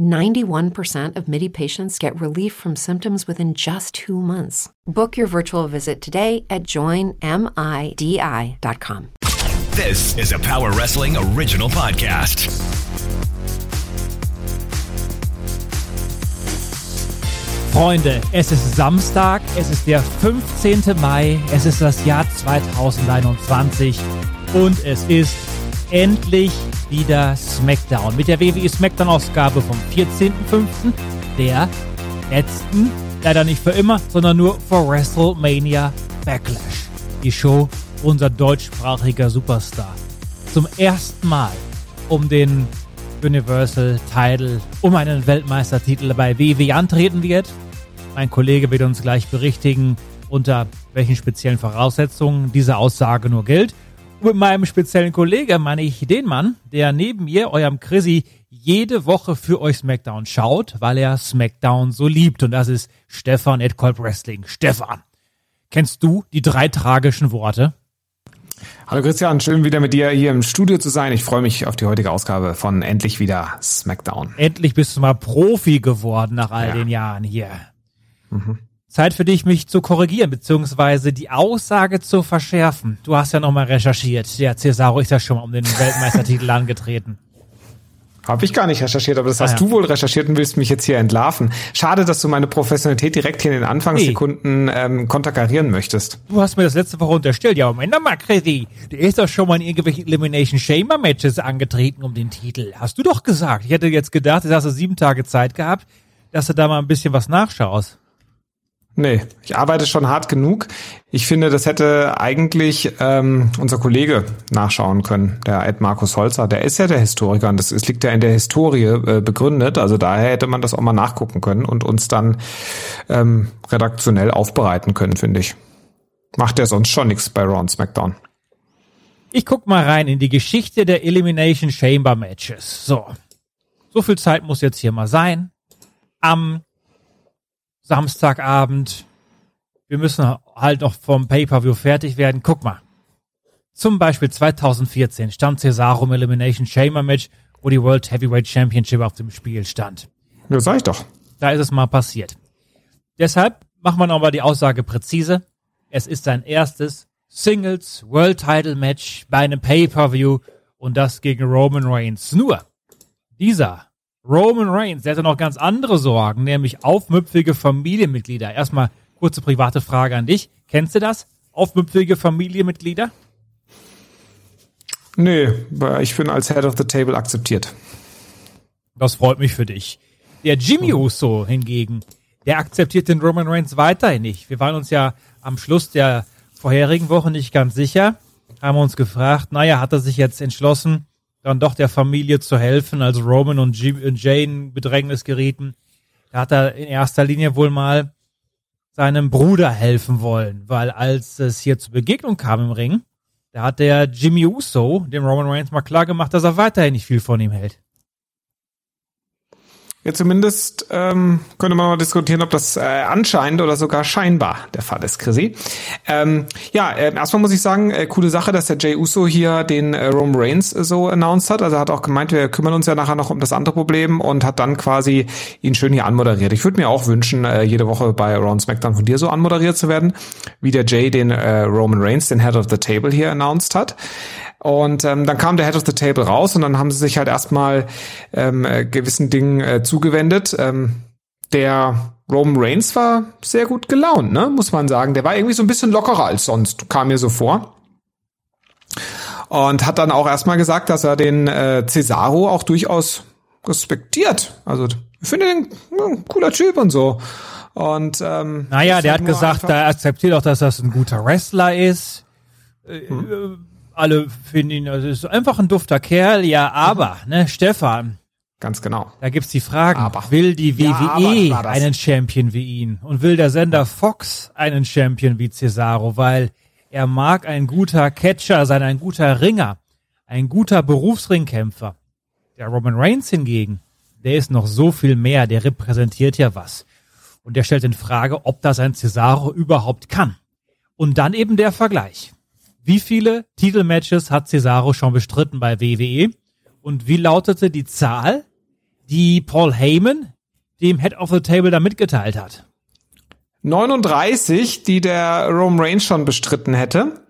91% of MIDI patients get relief from symptoms within just two months. Book your virtual visit today at joinmidi.com. This is a Power Wrestling original podcast. Freunde, es ist Samstag, es ist der 15. Mai, es ist das Jahr 2021 und es ist endlich wieder SmackDown mit der WWE SmackDown-Ausgabe vom 14.05., der letzten, leider nicht für immer, sondern nur für WrestleMania Backlash. Die Show unser deutschsprachiger Superstar zum ersten Mal um den Universal Title, um einen Weltmeistertitel bei WWE antreten wird. Mein Kollege wird uns gleich berichtigen, unter welchen speziellen Voraussetzungen diese Aussage nur gilt. Mit meinem speziellen Kollegen meine ich den Mann, der neben mir, eurem Chrissy, jede Woche für euch SmackDown schaut, weil er SmackDown so liebt. Und das ist Stefan at Colp Wrestling. Stefan, kennst du die drei tragischen Worte? Hallo Christian, schön wieder mit dir hier im Studio zu sein. Ich freue mich auf die heutige Ausgabe von Endlich wieder SmackDown. Endlich bist du mal Profi geworden nach all ja. den Jahren hier. Mhm. Zeit für dich, mich zu korrigieren, beziehungsweise die Aussage zu verschärfen. Du hast ja nochmal recherchiert. Der Cesaro ist ja schon mal um den Weltmeistertitel angetreten. Habe ich gar nicht recherchiert, aber das hast ah, ja. du wohl recherchiert und willst mich jetzt hier entlarven. Schade, dass du meine Professionalität direkt hier in den Anfangssekunden ähm, konterkarieren möchtest. Du hast mir das letzte Woche unterstellt. Ja, Moment mal, Crazy. Der ist doch schon mal in irgendwelchen Elimination Chamber Matches angetreten um den Titel. Hast du doch gesagt. Ich hätte jetzt gedacht, jetzt hast du sieben Tage Zeit gehabt, dass du da mal ein bisschen was nachschaust. Nee, ich arbeite schon hart genug. Ich finde, das hätte eigentlich ähm, unser Kollege nachschauen können, der Ed Markus Holzer. Der ist ja der Historiker und das, es liegt ja in der Historie äh, begründet. Also daher hätte man das auch mal nachgucken können und uns dann ähm, redaktionell aufbereiten können, finde ich. Macht er sonst schon nichts bei Raw SmackDown. Ich guck mal rein in die Geschichte der Elimination Chamber Matches. So. So viel Zeit muss jetzt hier mal sein. Am Samstagabend. Wir müssen halt noch vom Pay-Per-View fertig werden. Guck mal. Zum Beispiel 2014 stand Cesaro im Elimination Chamber Match, wo die World Heavyweight Championship auf dem Spiel stand. Ja, sag ich doch. Da ist es mal passiert. Deshalb macht man aber die Aussage präzise. Es ist sein erstes Singles World Title Match bei einem Pay-Per-View und das gegen Roman Reigns. Nur dieser Roman Reigns, der hatte noch ganz andere Sorgen, nämlich aufmüpfige Familienmitglieder. Erstmal kurze private Frage an dich. Kennst du das? Aufmüpfige Familienmitglieder? Nee, ich bin als Head of the Table akzeptiert. Das freut mich für dich. Der Jimmy mhm. Uso hingegen, der akzeptiert den Roman Reigns weiterhin nicht. Wir waren uns ja am Schluss der vorherigen Woche nicht ganz sicher, haben uns gefragt, naja, hat er sich jetzt entschlossen, dann doch der Familie zu helfen, als Roman und Jane Bedrängnis gerieten. Da hat er in erster Linie wohl mal seinem Bruder helfen wollen, weil als es hier zur Begegnung kam im Ring, da hat der Jimmy Uso dem Roman Reigns mal klar gemacht, dass er weiterhin nicht viel von ihm hält. Ja, zumindest ähm, könnte man mal diskutieren, ob das äh, anscheinend oder sogar scheinbar der Fall ist, Chrissy. Ähm, ja, äh, erstmal muss ich sagen, äh, coole Sache, dass der Jay Uso hier den äh, Roman Reigns äh, so announced hat. Also er hat auch gemeint, wir kümmern uns ja nachher noch um das andere Problem und hat dann quasi ihn schön hier anmoderiert. Ich würde mir auch wünschen, äh, jede Woche bei Raw SmackDown von dir so anmoderiert zu werden, wie der Jay den äh, Roman Reigns, den Head of the Table hier announced hat. Und ähm, dann kam der Head of the Table raus und dann haben sie sich halt erstmal ähm, äh, gewissen Dingen äh, zugewendet. Ähm, der Roman Reigns war sehr gut gelaunt, ne, muss man sagen. Der war irgendwie so ein bisschen lockerer als sonst, kam mir so vor. Und hat dann auch erstmal gesagt, dass er den äh, Cesaro auch durchaus respektiert. Also ich finde den ja, cooler Typ und so. Und ähm, naja, der hat gesagt, er akzeptiert auch, dass das ein guter Wrestler ist. Hm alle finden ihn, also ist einfach ein dufter Kerl, ja, aber, ne, Stefan. Ganz genau. Da gibt's die Fragen. Aber. Will die WWE ja, einen Champion wie ihn? Und will der Sender Fox einen Champion wie Cesaro? Weil er mag ein guter Catcher sein, ein guter Ringer, ein guter Berufsringkämpfer. Der Roman Reigns hingegen, der ist noch so viel mehr, der repräsentiert ja was. Und der stellt in Frage, ob das ein Cesaro überhaupt kann. Und dann eben der Vergleich. Wie viele Titelmatches hat Cesaro schon bestritten bei WWE? Und wie lautete die Zahl, die Paul Heyman dem Head of the Table da mitgeteilt hat? 39, die der Rome Reigns schon bestritten hätte.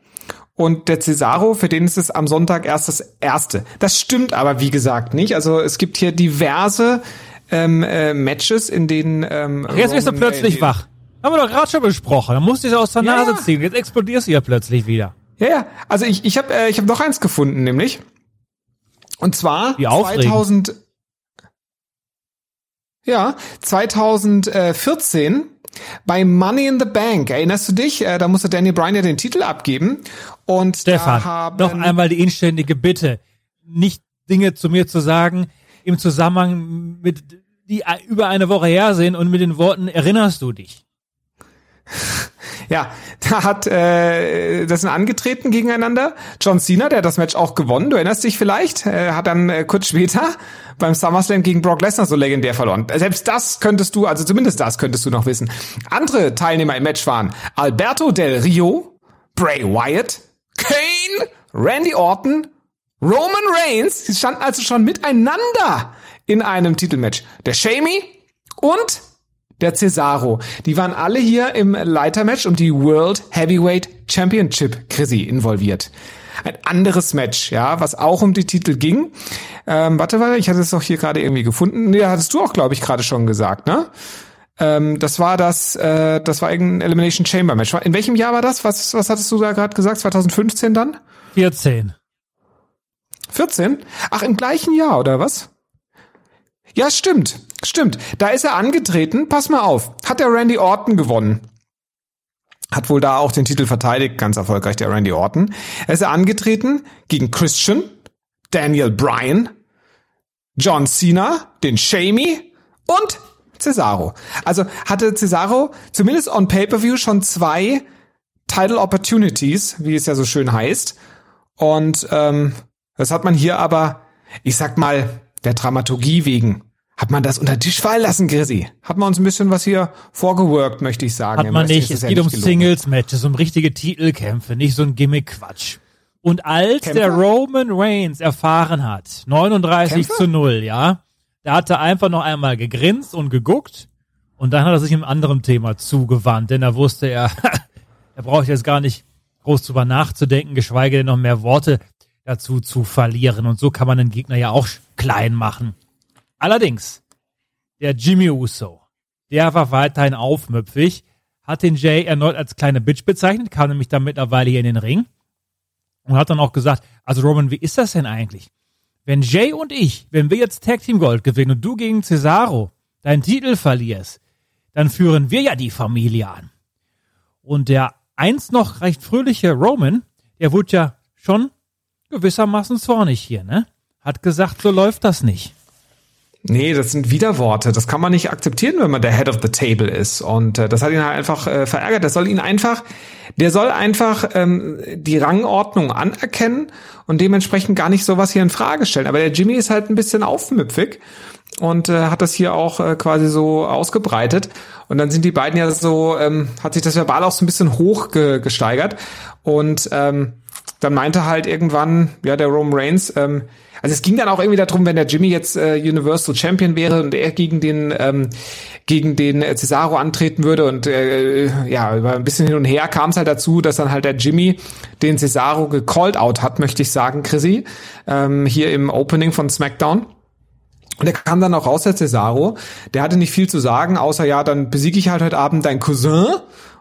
Und der Cesaro, für den ist es am Sonntag erst das erste. Das stimmt aber, wie gesagt, nicht. Also es gibt hier diverse ähm, äh, Matches, in denen. Ähm, Ach, jetzt bist du plötzlich wach. Haben wir doch gerade schon besprochen. Dann musst du sie aus der Nase ja. ziehen. Jetzt explodierst du ja plötzlich wieder. Ja, ja. Also ich, ich habe äh, ich hab noch eins gefunden, nämlich. Und zwar 2000. Ja, 2014 bei Money in the Bank. Erinnerst du dich? Äh, da musste Danny Bryan ja den Titel abgeben. Und Stefan, haben noch einmal die inständige Bitte, nicht Dinge zu mir zu sagen im Zusammenhang mit die über eine Woche her sind und mit den Worten erinnerst du dich. Ja, da hat äh, das sind angetreten gegeneinander. John Cena, der hat das Match auch gewonnen. Du erinnerst dich vielleicht? Er hat dann äh, kurz später beim SummerSlam gegen Brock Lesnar so legendär verloren. Selbst das könntest du, also zumindest das könntest du noch wissen. Andere Teilnehmer im Match waren Alberto Del Rio, Bray Wyatt, Kane, Randy Orton, Roman Reigns. Sie standen also schon miteinander in einem Titelmatch. Der Shamey und der Cesaro. Die waren alle hier im Leitermatch um die World Heavyweight Championship, Chrissy, involviert. Ein anderes Match, ja, was auch um die Titel ging. Ähm, warte mal, ich hatte es doch hier gerade irgendwie gefunden. Nee, hattest du auch, glaube ich, gerade schon gesagt, ne? Ähm, das war das, äh, das war irgendein Elimination Chamber Match. In welchem Jahr war das? Was, was hattest du da gerade gesagt? 2015 dann? 14. 14? Ach, im gleichen Jahr, oder was? Ja, stimmt. Stimmt. Da ist er angetreten. Pass mal auf. Hat der Randy Orton gewonnen. Hat wohl da auch den Titel verteidigt. Ganz erfolgreich, der Randy Orton. Er ist angetreten gegen Christian, Daniel Bryan, John Cena, den Shamey und Cesaro. Also hatte Cesaro zumindest on Pay-Per-View schon zwei Title Opportunities, wie es ja so schön heißt. Und ähm, das hat man hier aber, ich sag mal, der Dramaturgie wegen hat man das unter Tisch fallen lassen, Chrissy? Hat man uns ein bisschen was hier vorgeworkt, möchte ich sagen. Hat man nicht. Es geht ja um Singles-Matches, um richtige Titelkämpfe, nicht so ein Gimmick-Quatsch. Und als Kämpfer? der Roman Reigns erfahren hat, 39 Kämpfer? zu 0, ja, da hat er einfach noch einmal gegrinst und geguckt und dann hat er sich einem anderen Thema zugewandt, denn er wusste, er, er braucht jetzt gar nicht groß drüber nachzudenken, geschweige denn noch mehr Worte dazu zu verlieren. Und so kann man den Gegner ja auch klein machen. Allerdings, der Jimmy Uso, der war weiterhin aufmüpfig, hat den Jay erneut als kleine Bitch bezeichnet, kam nämlich dann mittlerweile hier in den Ring und hat dann auch gesagt, also Roman, wie ist das denn eigentlich? Wenn Jay und ich, wenn wir jetzt Tag Team Gold gewinnen und du gegen Cesaro deinen Titel verlierst, dann führen wir ja die Familie an. Und der einst noch recht fröhliche Roman, der wurde ja schon gewissermaßen zornig hier, ne? Hat gesagt, so läuft das nicht. Nee, das sind Widerworte. Das kann man nicht akzeptieren, wenn man der Head of the Table ist. Und äh, das hat ihn halt einfach äh, verärgert. Das soll ihn einfach, der soll einfach ähm, die Rangordnung anerkennen und dementsprechend gar nicht sowas hier in Frage stellen. Aber der Jimmy ist halt ein bisschen aufmüpfig und äh, hat das hier auch äh, quasi so ausgebreitet. Und dann sind die beiden ja so, ähm, hat sich das verbal auch so ein bisschen hoch ge gesteigert. Und ähm, dann meinte halt irgendwann, ja, der Roman Reigns, ähm, also es ging dann auch irgendwie darum, wenn der Jimmy jetzt äh, Universal Champion wäre und er gegen den ähm, gegen den äh, Cesaro antreten würde und äh, ja, über ein bisschen hin und her kam es halt dazu, dass dann halt der Jimmy den Cesaro gecalled out hat, möchte ich sagen, Chrissy, ähm, hier im Opening von SmackDown. Und er kam dann auch raus, der Cesaro. Der hatte nicht viel zu sagen, außer ja, dann besiege ich halt heute Abend dein Cousin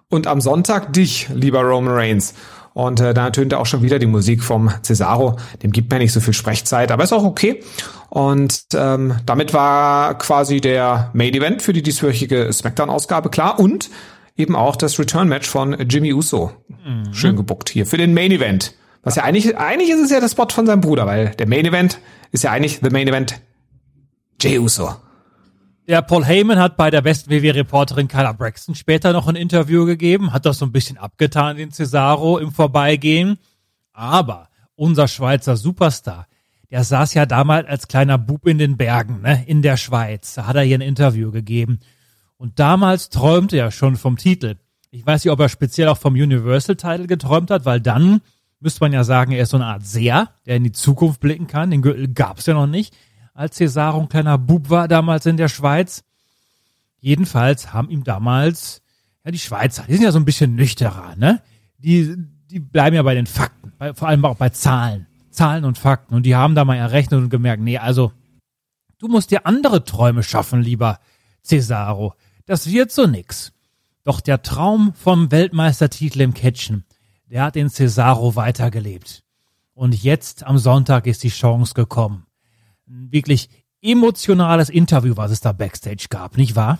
und am Sonntag dich, lieber Roman Reigns. Und äh, da ertönte auch schon wieder die Musik vom Cesaro. Dem gibt mir nicht so viel Sprechzeit, aber ist auch okay. Und ähm, damit war quasi der Main Event für die dieswöchige SmackDown-Ausgabe klar und eben auch das Return-Match von Jimmy Uso. Mhm. Schön gebuckt hier für den Main Event. Was ja eigentlich, eigentlich ist es ja der Spot von seinem Bruder, weil der Main Event ist ja eigentlich the Main Event Jey Uso. Der Paul Heyman hat bei der besten WWE-Reporterin Kyla Braxton später noch ein Interview gegeben, hat das so ein bisschen abgetan, den Cesaro im Vorbeigehen. Aber unser Schweizer Superstar, der saß ja damals als kleiner Bub in den Bergen, ne, in der Schweiz. Da hat er hier ein Interview gegeben. Und damals träumte er schon vom Titel. Ich weiß nicht, ob er speziell auch vom Universal-Title geträumt hat, weil dann müsste man ja sagen, er ist so eine Art Seher, der in die Zukunft blicken kann. Den Gürtel gab's ja noch nicht als Cesaro ein kleiner Bub war damals in der Schweiz. Jedenfalls haben ihm damals, ja, die Schweizer, die sind ja so ein bisschen nüchterer, ne? Die, die bleiben ja bei den Fakten, bei, vor allem auch bei Zahlen. Zahlen und Fakten. Und die haben da mal errechnet und gemerkt, nee, also, du musst dir andere Träume schaffen, lieber Cesaro. Das wird so nix. Doch der Traum vom Weltmeistertitel im Catchen, der hat den Cesaro weitergelebt. Und jetzt am Sonntag ist die Chance gekommen ein wirklich emotionales Interview, was es da backstage gab, nicht wahr?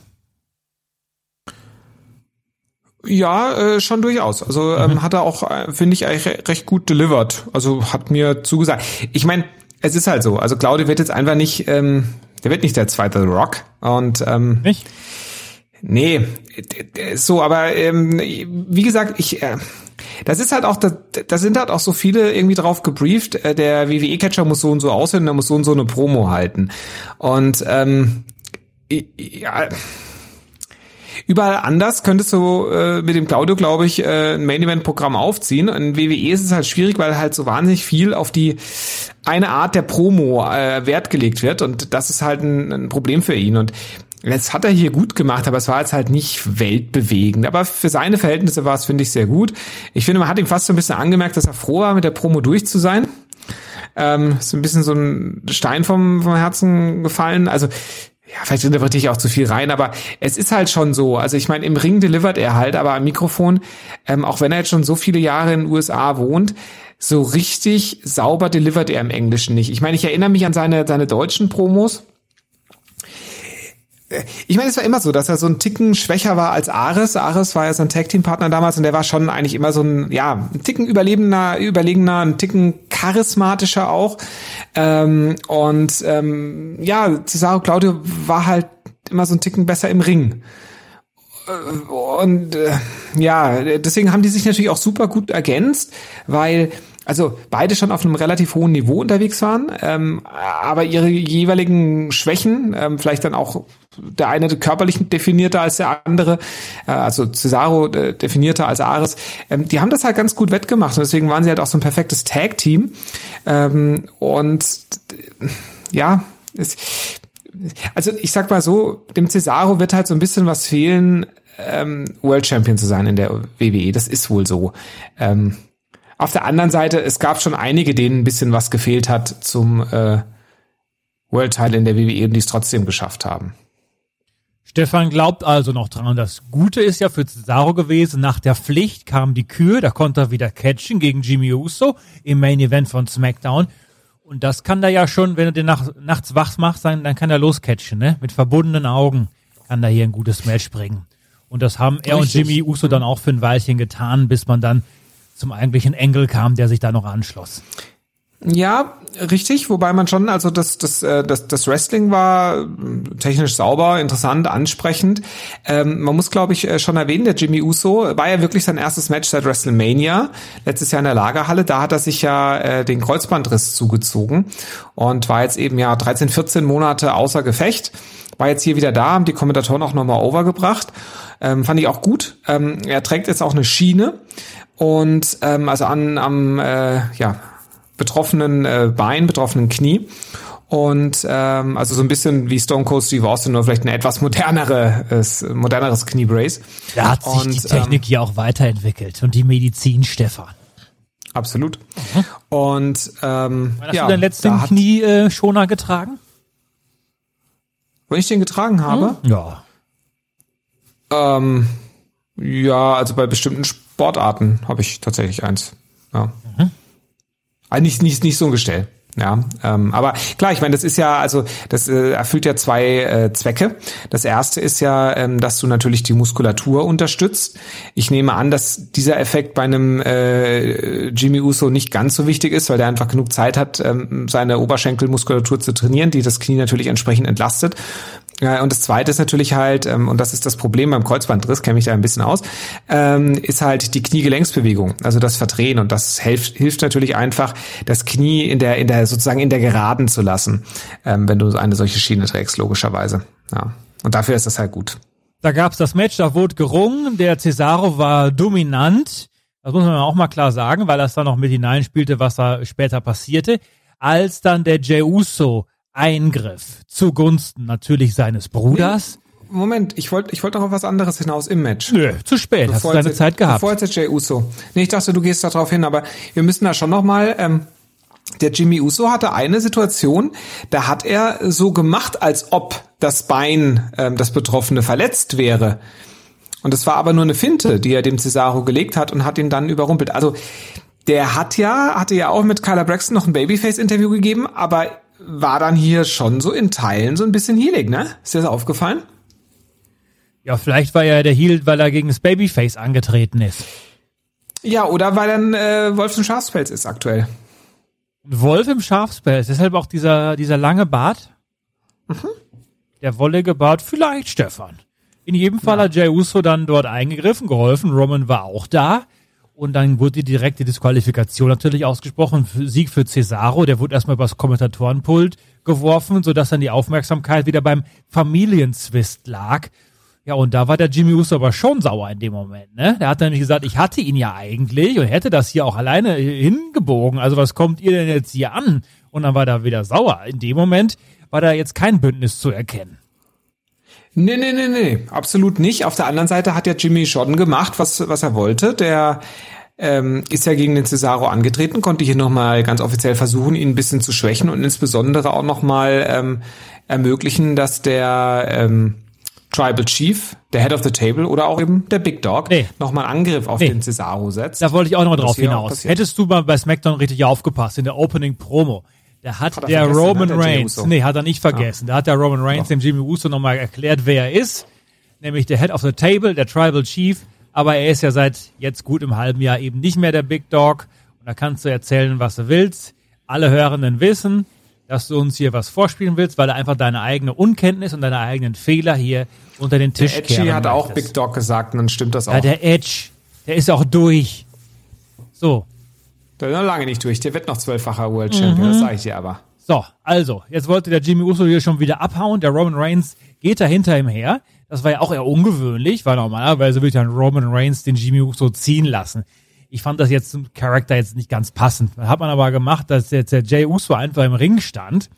Ja, äh, schon durchaus. Also ähm, mhm. hat er auch, äh, finde ich, eigentlich recht gut delivered. Also hat mir zugesagt. Ich meine, es ist halt so. Also Claudio wird jetzt einfach nicht, ähm, der wird nicht der zweite Rock. Und ähm, nicht? Nee, so, aber ähm, wie gesagt, ich äh, das ist halt auch, da, da sind halt auch so viele irgendwie drauf gebrieft, äh, der WWE-Catcher muss so und so aussehen, der muss so und so eine Promo halten. Und ähm, ja, Überall anders könntest du äh, mit dem Claudio, glaube ich, äh, ein Main-Event-Programm aufziehen. In WWE ist es halt schwierig, weil halt so wahnsinnig viel auf die eine Art der Promo äh, Wert gelegt wird und das ist halt ein, ein Problem für ihn. Und das hat er hier gut gemacht, aber es war jetzt halt nicht weltbewegend. Aber für seine Verhältnisse war es, finde ich, sehr gut. Ich finde, man hat ihm fast so ein bisschen angemerkt, dass er froh war, mit der Promo durch zu sein. Ähm, ist ein bisschen so ein Stein vom, vom Herzen gefallen. Also, ja, vielleicht interpretiere ich auch zu viel rein, aber es ist halt schon so. Also ich meine, im Ring delivert er halt, aber am Mikrofon, ähm, auch wenn er jetzt schon so viele Jahre in den USA wohnt, so richtig sauber delivert er im Englischen nicht. Ich meine, ich erinnere mich an seine, seine deutschen Promos ich meine, es war immer so, dass er so ein Ticken schwächer war als Ares. Ares war ja sein Tag-Team-Partner damals und der war schon eigentlich immer so ein, ja, ein Ticken überlebender, überlegener, ein Ticken charismatischer auch. Ähm, und ähm, ja, Cesaro Claudio war halt immer so ein Ticken besser im Ring. Äh, und äh, ja, deswegen haben die sich natürlich auch super gut ergänzt, weil also beide schon auf einem relativ hohen Niveau unterwegs waren, ähm, aber ihre jeweiligen Schwächen, ähm, vielleicht dann auch der eine körperlich definierter als der andere, äh, also Cesaro äh, definierter als Ares, ähm, die haben das halt ganz gut wettgemacht und deswegen waren sie halt auch so ein perfektes Tag-Team. Ähm, und äh, ja, es, also ich sag mal so, dem Cesaro wird halt so ein bisschen was fehlen, ähm, World Champion zu sein in der WWE. Das ist wohl so. Ähm, auf der anderen Seite, es gab schon einige, denen ein bisschen was gefehlt hat zum äh, World Title in der WWE und die es trotzdem geschafft haben. Stefan glaubt also noch dran. Das Gute ist ja für Cesaro gewesen, nach der Pflicht kam die Kür, da konnte er wieder catchen gegen Jimmy Uso im Main Event von SmackDown. Und das kann er ja schon, wenn er den nach, nachts wach macht, dann, dann kann er loscatchen, ne? Mit verbundenen Augen kann er hier ein gutes Match bringen. Und das haben er Richtig. und Jimmy Uso dann auch für ein Weilchen getan, bis man dann zum eigentlichen Engel kam, der sich da noch anschloss. Ja, richtig, wobei man schon, also das, das, äh, das, das Wrestling war technisch sauber, interessant, ansprechend. Ähm, man muss, glaube ich, äh, schon erwähnen, der Jimmy Uso war ja wirklich sein erstes Match seit WrestleMania, letztes Jahr in der Lagerhalle. Da hat er sich ja äh, den Kreuzbandriss zugezogen und war jetzt eben ja 13, 14 Monate außer Gefecht. War jetzt hier wieder da, haben die Kommentatoren auch nochmal overgebracht. Ähm, fand ich auch gut. Ähm, er trägt jetzt auch eine Schiene und ähm, also an am äh, ja betroffenen äh, Bein, betroffenen Knie. Und ähm, also so ein bisschen wie Stone Cold Steve Austin, nur vielleicht ein etwas moderneres, moderneres Kniebrace. Da hat sich und, die Technik ähm, ja auch weiterentwickelt und die Medizin, Stefan. Absolut. Mhm. Und ähm, Wann hast ja, du deinen letzten Knieschoner äh, getragen? Wenn ich den getragen habe? Hm? Ja. Ähm, ja, also bei bestimmten Sportarten habe ich tatsächlich eins. Ja. Mhm. Eigentlich nicht, nicht so ein Gestell. Ja, ähm, aber klar, ich meine, das ist ja, also das äh, erfüllt ja zwei äh, Zwecke. Das erste ist ja, ähm, dass du natürlich die Muskulatur unterstützt. Ich nehme an, dass dieser Effekt bei einem äh, Jimmy Uso nicht ganz so wichtig ist, weil der einfach genug Zeit hat, ähm, seine Oberschenkelmuskulatur zu trainieren, die das Knie natürlich entsprechend entlastet. Ja, und das zweite ist natürlich halt, ähm, und das ist das Problem beim Kreuzbandriss, kenne mich da ein bisschen aus, ähm, ist halt die Kniegelenksbewegung, also das Verdrehen. Und das hilft, hilft natürlich einfach, das Knie in der, in der, sozusagen in der Geraden zu lassen, ähm, wenn du eine solche Schiene trägst, logischerweise. Ja. Und dafür ist das halt gut. Da gab's das Match, da wurde gerungen, der Cesaro war dominant. Das muss man auch mal klar sagen, weil das dann noch mit hineinspielte, was da später passierte. Als dann der Jey Uso Eingriff zugunsten natürlich seines Bruders. Moment, ich wollte ich wollte noch auf was anderes hinaus im Match. Nö, zu spät, bevor hast du deine jetzt, Zeit gehabt. Bevor jetzt Jay Uso. Nee, ich dachte, du gehst da drauf hin, aber wir müssen da schon noch mal ähm, der Jimmy Uso hatte eine Situation, da hat er so gemacht, als ob das Bein, ähm, das Betroffene, verletzt wäre. Und es war aber nur eine Finte, die er dem Cesaro gelegt hat und hat ihn dann überrumpelt. Also der hat ja, hatte ja auch mit Kyla Braxton noch ein Babyface-Interview gegeben, aber war dann hier schon so in Teilen so ein bisschen healig, ne? Ist dir das aufgefallen? Ja, vielleicht war er der Heal, weil er gegen das Babyface angetreten ist. Ja, oder weil dann äh, Wolf im Schafspelz ist aktuell. Wolf im Schafspelz, deshalb auch dieser, dieser lange Bart. Mhm. Der wollige Bart, vielleicht Stefan. In jedem Fall ja. hat Jay Uso dann dort eingegriffen, geholfen. Roman war auch da. Und dann wurde die direkte Disqualifikation natürlich ausgesprochen. Sieg für Cesaro, der wurde erstmal übers Kommentatorenpult geworfen, sodass dann die Aufmerksamkeit wieder beim Familienzwist lag. Ja, und da war der Jimmy Uso aber schon sauer in dem Moment, ne? Der hat nämlich gesagt, ich hatte ihn ja eigentlich und hätte das hier auch alleine hingebogen. Also was kommt ihr denn jetzt hier an? Und dann war er wieder sauer. In dem Moment war da jetzt kein Bündnis zu erkennen. Nee, nee, nee, nee, absolut nicht. Auf der anderen Seite hat ja Jimmy schon gemacht, was, was er wollte. Der ähm, ist ja gegen den Cesaro angetreten, konnte hier nochmal ganz offiziell versuchen, ihn ein bisschen zu schwächen und insbesondere auch nochmal ähm, ermöglichen, dass der ähm, Tribal Chief, der Head of the Table oder auch eben der Big Dog nee. nochmal Angriff auf nee. den Cesaro setzt. Da wollte ich auch noch drauf hinaus. Hättest du mal bei SmackDown richtig aufgepasst in der Opening Promo da hat, hat der Roman hat Reigns, nee, hat er nicht vergessen. Ja. Da hat der Roman Reigns Doch. dem Jimmy Uso nochmal erklärt, wer er ist. Nämlich der Head of the Table, der Tribal Chief. Aber er ist ja seit jetzt gut im halben Jahr eben nicht mehr der Big Dog. Und da kannst du erzählen, was du willst. Alle Hörenden wissen, dass du uns hier was vorspielen willst, weil er einfach deine eigene Unkenntnis und deine eigenen Fehler hier unter den Tisch der Edgy hat auch Big Dog gesagt und dann stimmt das auch. Ja, der Edge, der ist auch durch. So, der ist noch lange nicht durch. Der wird noch zwölffacher World Champion, mhm. das sage ich dir aber. So, also, jetzt wollte der Jimmy Uso hier schon wieder abhauen. Der Roman Reigns geht da hinter ihm her. Das war ja auch eher ungewöhnlich, weil normalerweise würde dann Roman Reigns den Jimmy Uso ziehen lassen. Ich fand das jetzt zum Charakter jetzt nicht ganz passend. Hat man aber gemacht, dass jetzt der Jay Uso einfach im Ring stand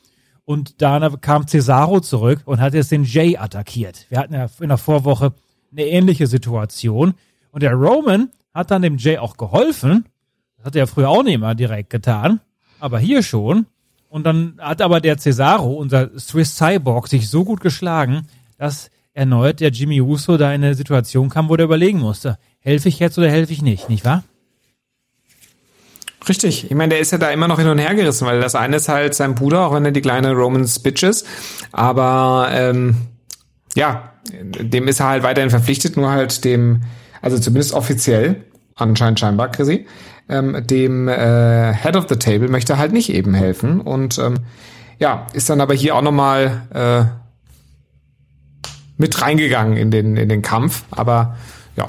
und da kam Cesaro zurück und hat jetzt den Jay attackiert. Wir hatten ja in der Vorwoche eine ähnliche Situation und der Roman hat dann dem Jay auch geholfen hat er früher auch nicht immer direkt getan. Aber hier schon. Und dann hat aber der Cesaro, unser Swiss Cyborg, sich so gut geschlagen, dass erneut der Jimmy Uso da in eine Situation kam, wo der überlegen musste, helfe ich jetzt oder helfe ich nicht, nicht wahr? Richtig. Ich meine, der ist ja da immer noch hin und her gerissen, weil das eine ist halt sein Bruder, auch wenn er die kleine Roman Bitch ist. Aber ähm, ja, dem ist er halt weiterhin verpflichtet, nur halt dem, also zumindest offiziell, anscheinend scheinbar, Chrissy, ähm, dem äh, Head of the Table möchte halt nicht eben helfen und ähm, ja, ist dann aber hier auch nochmal äh, mit reingegangen in den, in den Kampf, aber ja.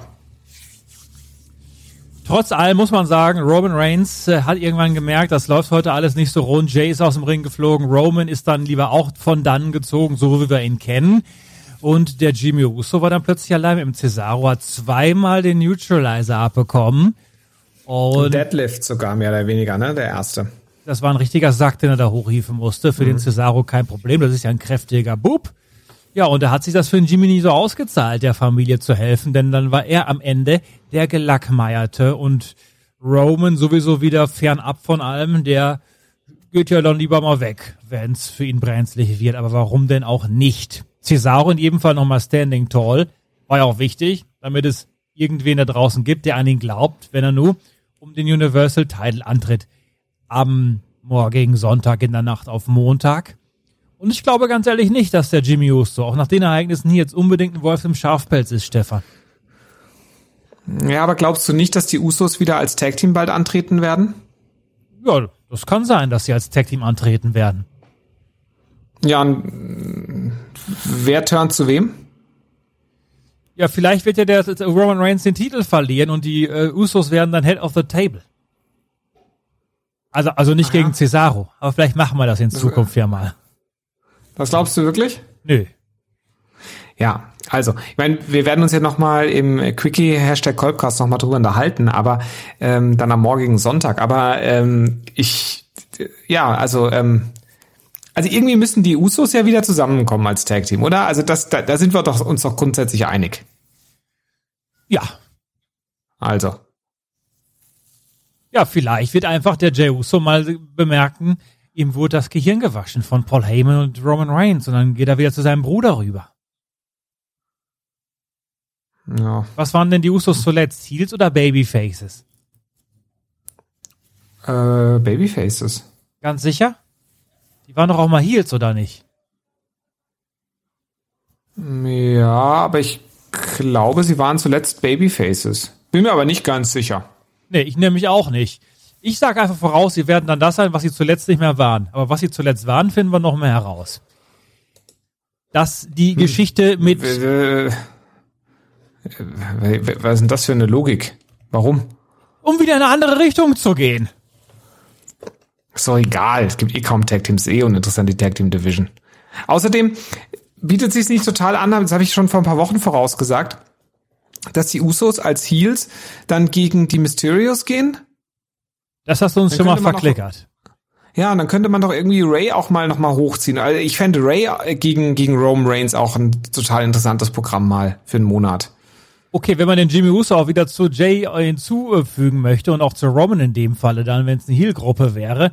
Trotz allem muss man sagen, Roman Reigns äh, hat irgendwann gemerkt, das läuft heute alles nicht so rund. Jay ist aus dem Ring geflogen, Roman ist dann lieber auch von dann gezogen, so wie wir ihn kennen. Und der Jimmy Uso war dann plötzlich allein im Cesaro, hat zweimal den Neutralizer abbekommen. Und Deadlift sogar mehr oder weniger, ne? Der erste. Das war ein richtiger Sack, den er da hochhieven musste. Für mhm. den Cesaro kein Problem. Das ist ja ein kräftiger Bub. Ja, und da hat sich das für den Jimmy nie so ausgezahlt, der Familie zu helfen, denn dann war er am Ende der Gelackmeierte und Roman sowieso wieder fernab von allem, der geht ja dann lieber mal weg, wenn es für ihn brenzlig wird. Aber warum denn auch nicht? Cesaro in jedem Fall nochmal Standing Tall. War ja auch wichtig, damit es irgendwen da draußen gibt, der an ihn glaubt, wenn er nur um den Universal Title antritt. Am morgigen Sonntag in der Nacht auf Montag. Und ich glaube ganz ehrlich nicht, dass der Jimmy Uso auch nach den Ereignissen hier jetzt unbedingt ein Wolf im Schafpelz ist, Stefan. Ja, aber glaubst du nicht, dass die Usos wieder als Tag Team bald antreten werden? Ja, das kann sein, dass sie als Tag Team antreten werden. Ja, und wer turnt zu wem? Ja, vielleicht wird ja der Roman Reigns den Titel verlieren und die äh, Usos werden dann Head of the Table. Also, also nicht Ach, gegen. Cesaro, aber vielleicht machen wir das in Zukunft ja mal. Das glaubst du wirklich? Nö. Ja, also, ich meine, wir werden uns ja nochmal im Quickie Hashtag Kolbcast nochmal drüber unterhalten, aber ähm, dann am morgigen Sonntag. Aber ähm, ich, ja, also ähm, also irgendwie müssen die Usos ja wieder zusammenkommen als Tag Team, oder? Also das, da, da sind wir doch uns doch grundsätzlich einig. Ja. Also. Ja, vielleicht wird einfach der Jey Uso mal bemerken, ihm wurde das Gehirn gewaschen von Paul Heyman und Roman Reigns und dann geht er wieder zu seinem Bruder rüber. Ja. Was waren denn die Usos zuletzt? Heels oder Babyfaces? Äh, Babyfaces. Ganz sicher? Die waren doch auch mal Heels, oder nicht? Ja, aber ich glaube, sie waren zuletzt Babyfaces. Bin mir aber nicht ganz sicher. Nee, ich nehme mich auch nicht. Ich sage einfach voraus, sie werden dann das sein, was sie zuletzt nicht mehr waren. Aber was sie zuletzt waren, finden wir noch mehr heraus. Dass die hm. Geschichte mit. Was ist denn das für eine Logik? Warum? Um wieder in eine andere Richtung zu gehen. Ist doch egal. Es gibt eh kaum Tag Teams eh und interessant die Tag Team Division. Außerdem bietet sich nicht total an, das habe ich schon vor ein paar Wochen vorausgesagt, dass die Usos als Heels dann gegen die Mysterios gehen. Das hast du uns dann schon mal verklickert. ja, und dann könnte man doch irgendwie Ray auch mal noch mal hochziehen. Also ich fände Ray gegen, gegen Roman Reigns auch ein total interessantes Programm mal für einen Monat. Okay, wenn man den Jimmy Uso auch wieder zu Jay hinzufügen möchte und auch zu Roman in dem Falle dann, wenn es eine Heel-Gruppe wäre,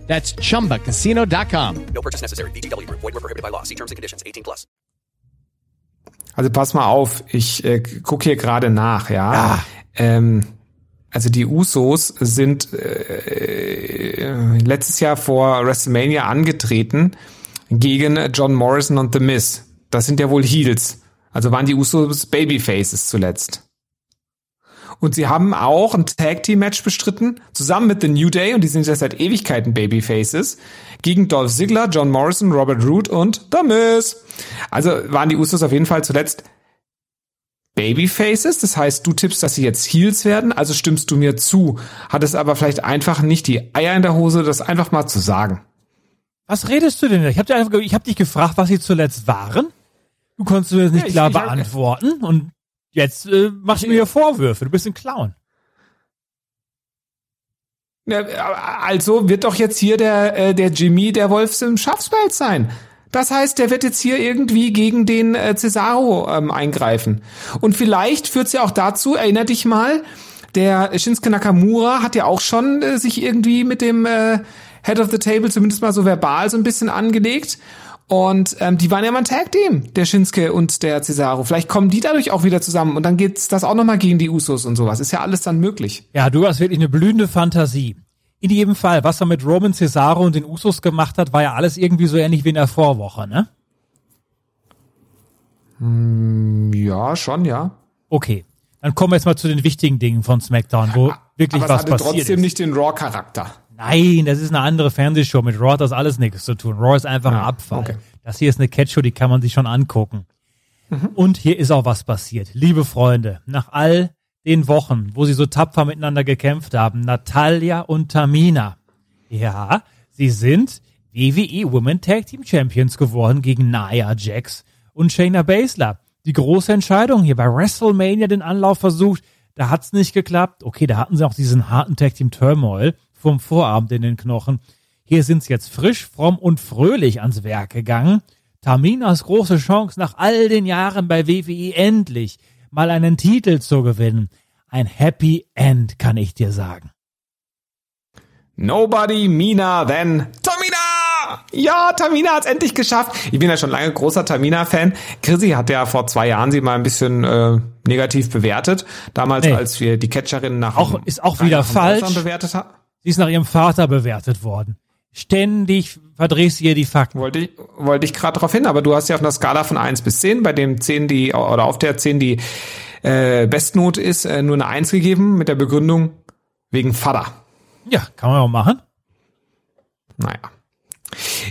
That's ChumbaCasino.com. No purchase necessary. BGW. Void were prohibited by law. See terms and conditions. 18 plus. Also pass mal auf. Ich äh, gucke hier gerade nach, ja. ja. Ähm, Also die Usos sind äh, letztes Jahr vor WrestleMania angetreten gegen John Morrison und The Miz. Das sind ja wohl Heels. Also waren die Usos Babyfaces zuletzt. Und sie haben auch ein Tag Team Match bestritten, zusammen mit The New Day, und die sind ja seit Ewigkeiten Babyfaces, gegen Dolph Ziggler, John Morrison, Robert Root und The Miz. Also waren die Usos auf jeden Fall zuletzt Babyfaces. Das heißt, du tippst, dass sie jetzt Heels werden, also stimmst du mir zu. Hat es aber vielleicht einfach nicht die Eier in der Hose, das einfach mal zu sagen. Was redest du denn? Ich habe hab dich gefragt, was sie zuletzt waren. Du konntest mir das nicht ja, ich, klar ich, beantworten und jetzt äh, machst du mir Vorwürfe. Du bist ein Clown. Also wird doch jetzt hier der, äh, der Jimmy der Wolfs im Schafspelz sein. Das heißt, der wird jetzt hier irgendwie gegen den äh, Cesaro ähm, eingreifen. Und vielleicht führt es ja auch dazu, erinner dich mal, der Shinsuke Nakamura hat ja auch schon äh, sich irgendwie mit dem äh, Head of the Table zumindest mal so verbal so ein bisschen angelegt. Und ähm, die waren ja mal ein Tag Team, der Shinsuke und der Cesaro. Vielleicht kommen die dadurch auch wieder zusammen und dann geht's das auch nochmal gegen die Usos und sowas. Ist ja alles dann möglich. Ja, du hast wirklich eine blühende Fantasie. In jedem Fall, was er mit Roman Cesaro und den Usos gemacht hat, war ja alles irgendwie so ähnlich wie in der Vorwoche, ne? Hm, ja, schon, ja. Okay. Dann kommen wir jetzt mal zu den wichtigen Dingen von SmackDown, wo wirklich Aber was es hatte passiert trotzdem ist. nicht den Raw-Charakter. Nein, das ist eine andere Fernsehshow. Mit Raw hat das alles nichts zu tun. Raw ist einfach Ja, ein Abfall. okay. Das hier ist eine Catchshow, die kann man sich schon angucken. Und hier ist auch was passiert. Liebe Freunde, nach all den Wochen, wo sie so tapfer miteinander gekämpft haben, Natalia und Tamina. Ja, sie sind WWE Women Tag Team Champions geworden gegen Nia Jax und Shayna Baszler. Die große Entscheidung hier bei WrestleMania den Anlauf versucht, da hat's nicht geklappt. Okay, da hatten sie auch diesen harten Tag Team Turmoil vom Vorabend in den Knochen. Hier sind sie jetzt frisch, fromm und fröhlich ans Werk gegangen. Taminas große Chance nach all den Jahren bei WWE endlich mal einen Titel zu gewinnen. Ein Happy End, kann ich dir sagen. Nobody Mina than Tamina! Ja, Tamina hat's endlich geschafft. Ich bin ja schon lange großer Tamina-Fan. Chrissy hat ja vor zwei Jahren sie mal ein bisschen äh, negativ bewertet. Damals, Nee. als wir die Catcherin nach Auch, ist auch wieder falsch. Bewertet haben. Sie ist nach ihrem Vater bewertet worden. Ständig verdrehst du ihr die Fakten. Wollte ich, wollte ich gerade darauf hin, aber du hast ja auf einer Skala von 1 bis 10, bei dem 10 die, oder auf der 10 die äh, Bestnote ist, äh, nur eine 1 gegeben mit der Begründung wegen Vater. Ja, kann man auch machen. Naja.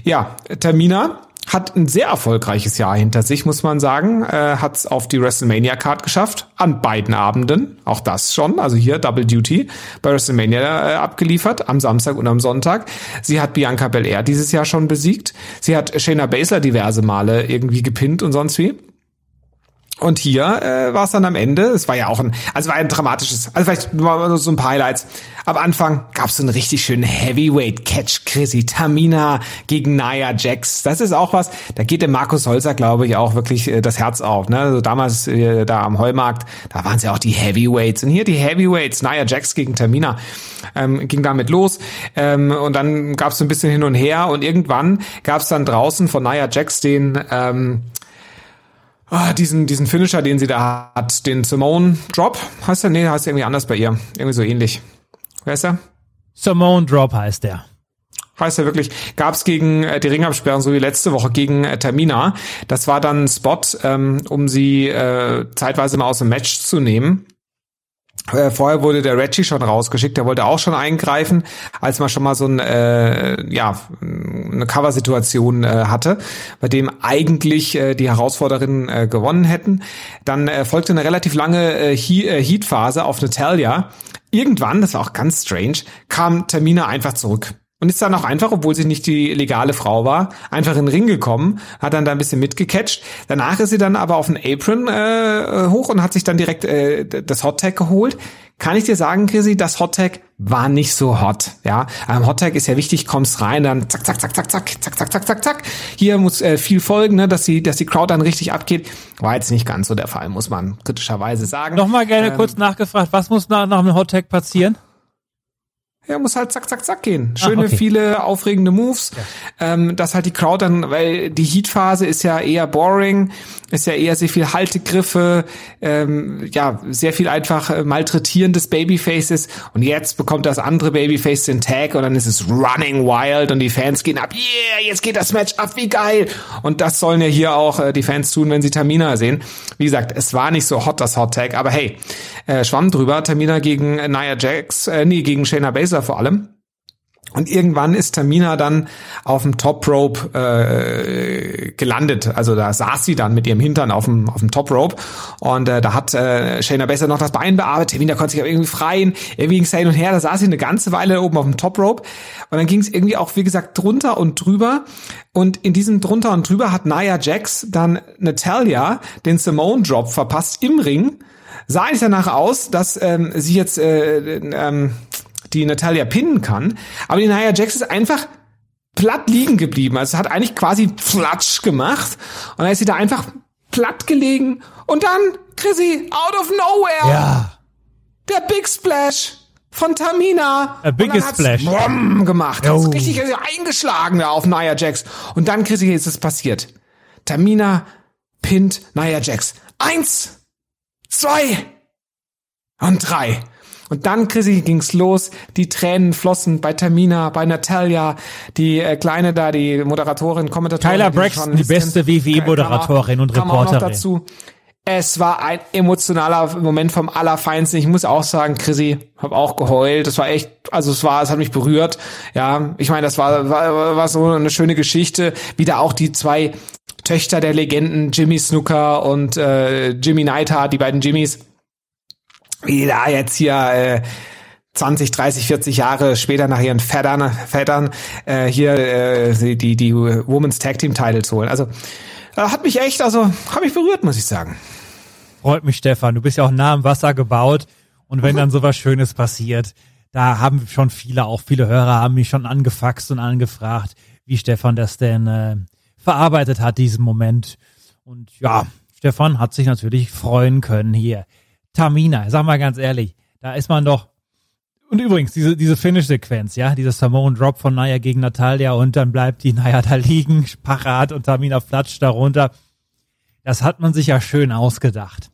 Ja, Tamina hat ein sehr erfolgreiches Jahr hinter sich, muss man sagen. Äh, hat es auf die WrestleMania-Card geschafft, an beiden Abenden. Auch das schon, also hier Double Duty bei WrestleMania äh, abgeliefert, am Samstag und am Sonntag. Sie hat Bianca Belair dieses Jahr schon besiegt. Sie hat Shayna Baszler diverse Male irgendwie gepinnt und sonst wie. Und hier äh, war es dann am Ende, es war ja auch ein, also war ein dramatisches, also vielleicht nur so ein paar Highlights. Am Anfang gab es so einen richtig schönen Heavyweight-Catch, Chrissy Tamina gegen Nia Jax. Das ist auch was, da geht dem Markus Holzer, glaube ich, auch wirklich äh, das Herz auf. Ne? Also damals äh, da am Heumarkt, da waren es ja auch die Heavyweights. Und hier die Heavyweights, Nia Jax gegen Tamina, ähm, ging damit los. Ähm, und dann gab es so ein bisschen hin und her. Und irgendwann gab es dann draußen von Nia Jax den... Ähm, Ah, diesen, diesen Finisher, den sie da hat, den Simone Drop, heißt der? Nee, heißt irgendwie anders bei ihr. Irgendwie so ähnlich. Wer ist er? Simone Drop heißt der. Heißt er wirklich, gab's gegen äh, die Ringabsperrung, so wie letzte Woche gegen äh, Tamina. Das war dann ein Spot, ähm, um sie äh, zeitweise mal aus dem Match zu nehmen. Äh, Vorher wurde der Reggie schon rausgeschickt, der wollte auch schon eingreifen, als man schon mal so ein, äh, ja, eine Cover-Situation äh, hatte, bei dem eigentlich äh, die Herausforderinnen äh, gewonnen hätten. Dann äh, folgte eine relativ lange äh, He äh, Heat-Phase auf Natalia. Irgendwann, das war auch ganz strange, kam Tamina einfach zurück. Und ist dann auch einfach, obwohl sie nicht die legale Frau war, einfach in den Ring gekommen, hat dann da ein bisschen mitgecatcht. Danach ist sie dann aber auf den Apron äh, hoch und hat sich dann direkt äh, das Hot Tag geholt. Kann ich dir sagen, Chrissy, das Hot Tag war nicht so hot. Ja, am Hot Tag ist ja wichtig, kommst rein, dann zack, zack, zack, zack, zack, zack, zack, zack, zack, zack. Hier muss äh, viel folgen, ne, dass die, dass die Crowd dann richtig abgeht. War jetzt nicht ganz so der Fall, muss man kritischerweise sagen. Nochmal gerne Ähm, kurz nachgefragt, was muss nach, nach einem Hottag passieren? Ja, muss halt zack, zack, zack gehen. Schöne, Ah, okay. viele aufregende Moves. Ähm, dass halt die Crowd dann, weil die Heat-Phase ist ja eher boring. ist ja eher sehr viel Haltegriffe, ähm, ja, sehr viel einfach äh, Malträtieren des Babyfaces und jetzt bekommt das andere Babyface den Tag und dann ist es running wild und die Fans gehen ab, yeah, jetzt geht das Match ab, wie geil und das sollen ja hier auch äh, die Fans tun, wenn sie Tamina sehen. Wie gesagt, es war nicht so hot, das Hot Tag, aber hey, äh, schwamm drüber, Tamina gegen Nia Jax, äh, nee, gegen Shayna Baszler vor allem und irgendwann ist Tamina dann auf dem Top Rope äh, gelandet. Also da saß sie dann mit ihrem Hintern auf dem, auf dem Top Rope. Und äh, da hat äh, Shayna besser noch das Bein bearbeitet. Tamina konnte sich aber irgendwie freien. Irgendwie ging es hin und her. Da saß sie eine ganze Weile oben auf dem Top Rope. Und dann ging es irgendwie auch, wie gesagt, drunter und drüber. Und in diesem drunter und drüber hat Nia Jax dann Natalia den Simone Drop verpasst im Ring. Sah eigentlich danach aus, dass ähm, sie jetzt äh, ähm, die Natalia pinnen kann. Aber die Nia Jax ist einfach platt liegen geblieben. Also hat eigentlich quasi Flatsch gemacht. Und dann ist sie da einfach platt gelegen. Und dann, Chrissy, out of nowhere. Ja. Der Big Splash von Tamina. A biggest Splash. Brumm gemacht. Hat's Oh. richtig eingeschlagen da auf Nia Jax. Und dann, Chrissy, ist es passiert. Tamina pinnt Nia Jax. Eins, zwei und drei. Und dann, Chrissy, ging's los. Die Tränen flossen bei Tamina, bei Natalia, die äh, Kleine da, die Moderatorin, Kommentatorin. Tyler die Braxton, die Journalistin. beste WWE-Moderatorin und Kam auch noch Reporterin. dazu. Es war ein emotionaler Moment vom Allerfeinsten. Ich muss auch sagen, Chrissy, hab auch geheult. Das war echt, also es war, es hat mich berührt. Ja, ich meine, das war, war, war so eine schöne Geschichte. Wieder auch die zwei Töchter der Legenden, Jimmy Snooker und äh, Jimmy Neidhart, die beiden Jimmys wie da jetzt hier äh, 20, 30, 40 Jahre später nach ihren Vätern, Vätern äh, hier äh, die, die Women's Tag Team Titles holen. Also äh, hat mich echt, also hat mich berührt, muss ich sagen. Freut mich, Stefan. Du bist ja auch nah am Wasser gebaut. Und wenn dann sowas Schönes passiert, da haben schon viele, auch viele Hörer haben mich schon angefaxt und angefragt, wie Stefan das denn äh, verarbeitet hat, diesen Moment. Und ja, Stefan hat sich natürlich freuen können hier. Tamina, sag mal ganz ehrlich, da ist man doch. Und übrigens, diese, diese Finish-Sequenz, ja, dieser Samoan Drop von Naya gegen Natalia und dann bleibt die Naya da liegen, parat und Tamina flatscht darunter. Das hat man sich ja schön ausgedacht.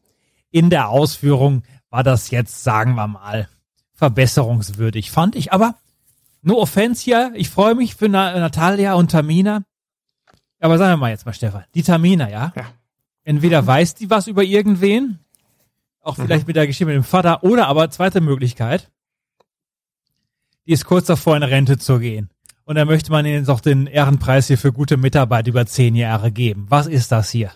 In der Ausführung war das jetzt, sagen wir mal, verbesserungswürdig, fand ich. Aber no offense hier, ich freue mich für Na Natalia und Tamina. Aber sagen wir mal jetzt mal, Stefan, die Tamina, ja? Ja. Entweder weiß die was über irgendwen, auch vielleicht mit der Geschichte mit dem Vater, oder aber zweite Möglichkeit, die ist kurz davor in Rente zu gehen. Und dann möchte man ihnen doch den Ehrenpreis hier für gute Mitarbeit über zehn Jahre geben. Was ist das hier?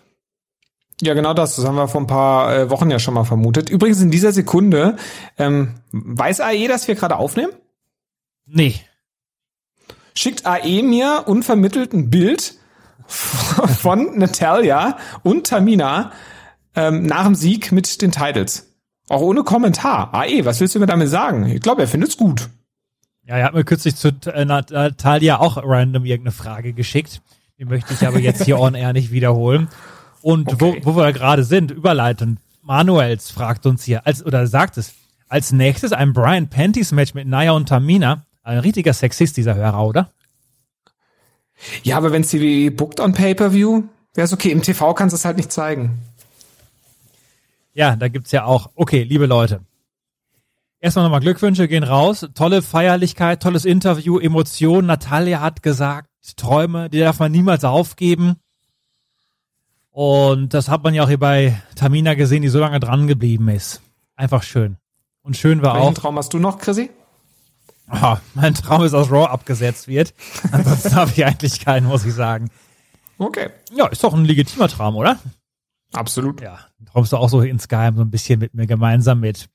Ja, genau das. Das haben wir vor ein paar äh, Wochen ja schon mal vermutet. Übrigens in dieser Sekunde, ähm, weiß AE, dass wir gerade aufnehmen? Nee. Schickt AE mir unvermittelt ein Bild von Natalia und Tamina ähm, nach dem Sieg mit den Titles. Auch ohne Kommentar. AE, was willst du mir damit sagen? Ich glaube, er findet's gut. Ja, er hat mir kürzlich zu äh, Natalia auch random irgendeine Frage geschickt. Die möchte ich aber jetzt hier on air nicht wiederholen. Und Okay. wo, wo wir gerade sind, überleitend, Manuels fragt uns hier, als, oder sagt es, als nächstes ein Brian Panties Match mit Naya und Tamina. Ein richtiger Sexist, dieser Hörer, oder? Ja, aber wenn's die bookt on Pay-Per-View, wär's okay. Im TV kannst du es halt nicht zeigen. Ja, da gibt's ja auch. Okay, liebe Leute. Erstmal nochmal Glückwünsche gehen raus. Tolle Feierlichkeit, tolles Interview, Emotionen. Natalia hat gesagt, Träume, die darf man niemals aufgeben. Und das hat man ja auch hier bei Tamina gesehen, die so lange dran geblieben ist. Einfach schön. Und schön war Welchen auch, Traum hast du noch, Chrissy? Ah, mein Traum ist, dass Raw abgesetzt wird. Ansonsten habe ich eigentlich keinen, muss ich sagen. Okay. Ja, ist doch ein legitimer Traum, oder? Absolut. Ja, träumst du auch so insgeheim so ein bisschen mit mir gemeinsam mit.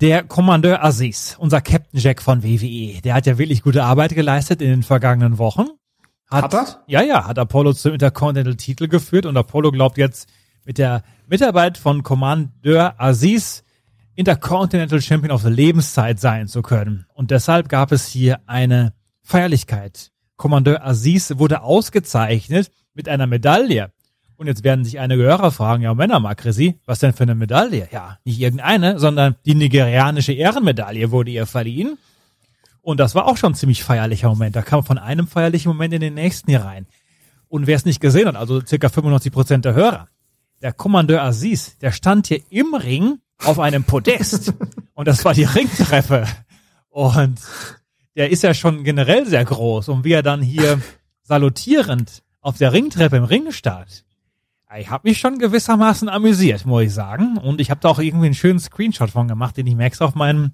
Der Kommandeur Aziz, unser Captain Jack von WWE, der hat ja wirklich gute Arbeit geleistet in den vergangenen Wochen. Hat er? Ja, ja, hat Apollo zum Intercontinental-Titel geführt und Apollo glaubt jetzt mit der Mitarbeit von Kommandeur Aziz Intercontinental Champion of the Lebenszeit sein zu können. Und deshalb gab es hier eine Feierlichkeit. Kommandeur Aziz wurde ausgezeichnet mit einer Medaille. Und jetzt werden sich einige Hörer fragen, ja Männer mal, Chrissy, was denn für eine Medaille? Ja, nicht irgendeine, sondern die nigerianische Ehrenmedaille wurde ihr verliehen. Und das war auch schon ein ziemlich feierlicher Moment. Da kam von einem feierlichen Moment in den nächsten hier rein. Und wer es nicht gesehen hat, also circa 95 Prozent der Hörer, der Kommandeur Aziz, der stand hier im Ring auf einem Podest. und das war die Ringtreppe. Und der ist ja schon generell sehr groß. Und wie er dann hier salutierend auf der Ringtreppe im Ring stand, ich habe mich schon gewissermaßen amüsiert, muss ich sagen. Und ich habe da auch irgendwie einen schönen Screenshot von gemacht, den ich mir extra auf meinem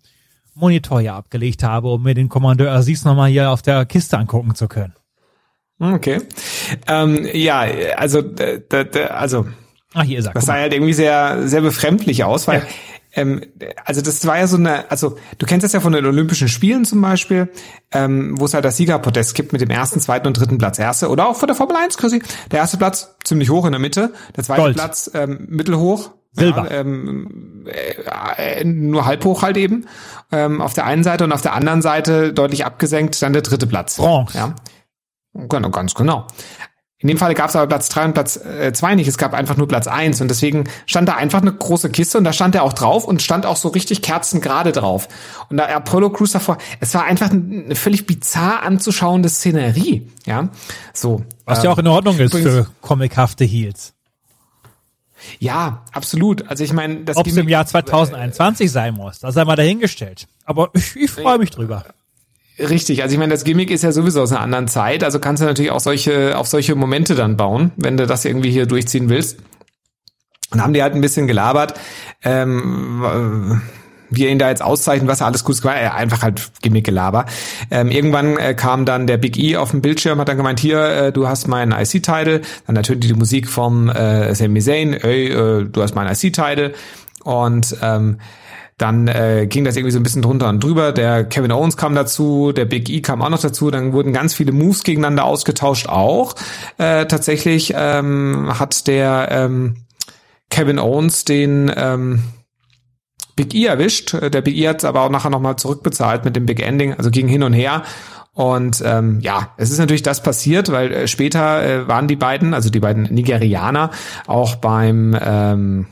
Monitor hier abgelegt habe, um mir den Kommandeur Aziz nochmal hier auf der Kiste angucken zu können. Okay. Ähm, ja, also, äh, also Ah, hier ist er. Das sah halt irgendwie sehr, sehr befremdlich aus, weil, ja. Ähm, also das war ja so eine, also du kennst das ja von den Olympischen Spielen zum Beispiel, ähm, wo es halt das Siegerpodest gibt mit dem ersten, zweiten und dritten Platz. Erste oder auch von der Formel 1, Chrissy. Der erste Platz ziemlich hoch in der Mitte, der zweite Gold. Platz ähm, mittelhoch. Silber. Ja, ähm, äh, nur halb hoch halt eben. Ähm, auf der einen Seite und auf der anderen Seite deutlich abgesenkt dann der dritte Platz. Bronze. Ja. Genau, ganz genau. In dem Fall gab es aber Platz drei und Platz äh, zwei nicht, es gab einfach nur Platz eins und deswegen stand da einfach eine große Kiste und da stand er auch drauf und stand auch so richtig kerzengerade drauf. Und da Apollo Crews davor, es war einfach eine völlig bizarr anzuschauende Szenerie, ja. So. Was ja auch in Ordnung ist für comichafte Heels. Ja, absolut. Also ich meine, das ob es im Jahr 2021 sein muss, das sei mal dahingestellt. Aber ich, ich freue mich drüber. Richtig, also ich meine, das Gimmick ist ja sowieso aus einer anderen Zeit, also kannst du natürlich auch solche, auf solche Momente dann bauen, wenn du das irgendwie hier durchziehen willst. Und haben die halt ein bisschen gelabert, ähm, wie er ihn da jetzt auszeichnen, was er alles gut gemacht hat, einfach halt Gimmick-Gelaber. Ähm, irgendwann äh, kam dann der Big E auf dem Bildschirm, hat dann gemeint, hier, äh, du hast meinen IC-Title, dann natürlich die Musik vom äh, Sami Zayn, ey, äh, du hast meinen IC-Title und ähm, dann äh, ging das irgendwie so ein bisschen drunter und drüber. Der Kevin Owens kam dazu, der Big E kam auch noch dazu. Dann wurden ganz viele Moves gegeneinander ausgetauscht auch. Äh, tatsächlich ähm, hat der ähm, Kevin Owens den ähm, Big E erwischt. Der Big E hat aber auch nachher nochmal zurückbezahlt mit dem Big Ending, also ging hin und her. Und ähm, ja, es ist natürlich das passiert, weil äh, später äh, waren die beiden, also die beiden Nigerianer, auch beim ähm,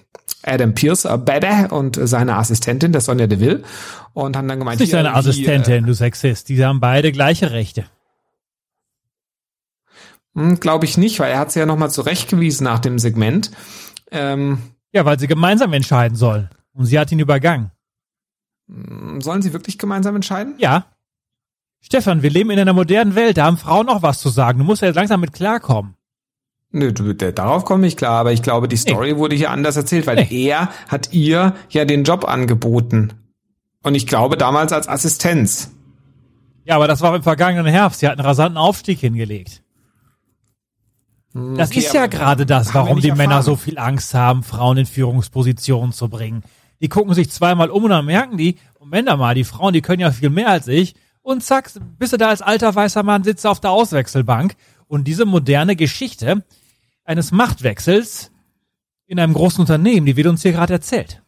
Adam Pierce, äh, Bebe und seine Assistentin, der Sonja Deville, und haben dann gemeint, das ist nicht seine Assistentin, äh, du Sexist. Die haben beide gleiche Rechte. Hm, Glaube ich nicht, weil er hat sie ja nochmal zurechtgewiesen nach dem Segment. Ähm, ja, weil sie gemeinsam entscheiden sollen. Und sie hat ihn übergangen. Hm, sollen sie wirklich gemeinsam entscheiden? Ja. Stefan, wir leben in einer modernen Welt, da haben Frauen noch was zu sagen. Du musst ja jetzt langsam mit klarkommen. Nö, darauf komme ich klar, aber ich glaube, die Story nee. wurde hier anders erzählt, weil nee. er hat ihr ja den Job angeboten. Und ich glaube damals als Assistenz. Ja, aber das war im vergangenen Herbst. Sie hat einen rasanten Aufstieg hingelegt. Das okay, ist ja gerade das, warum die erfahren. Männer so viel Angst haben, Frauen in Führungspositionen zu bringen. Die gucken sich zweimal um und dann merken die, Moment mal, die Frauen, die können ja viel mehr als ich. Und zack, bist du da als alter weißer Mann, sitzt auf der Auswechselbank. Und diese moderne Geschichte, eines Machtwechsels in einem großen Unternehmen, die wird uns hier gerade erzählt.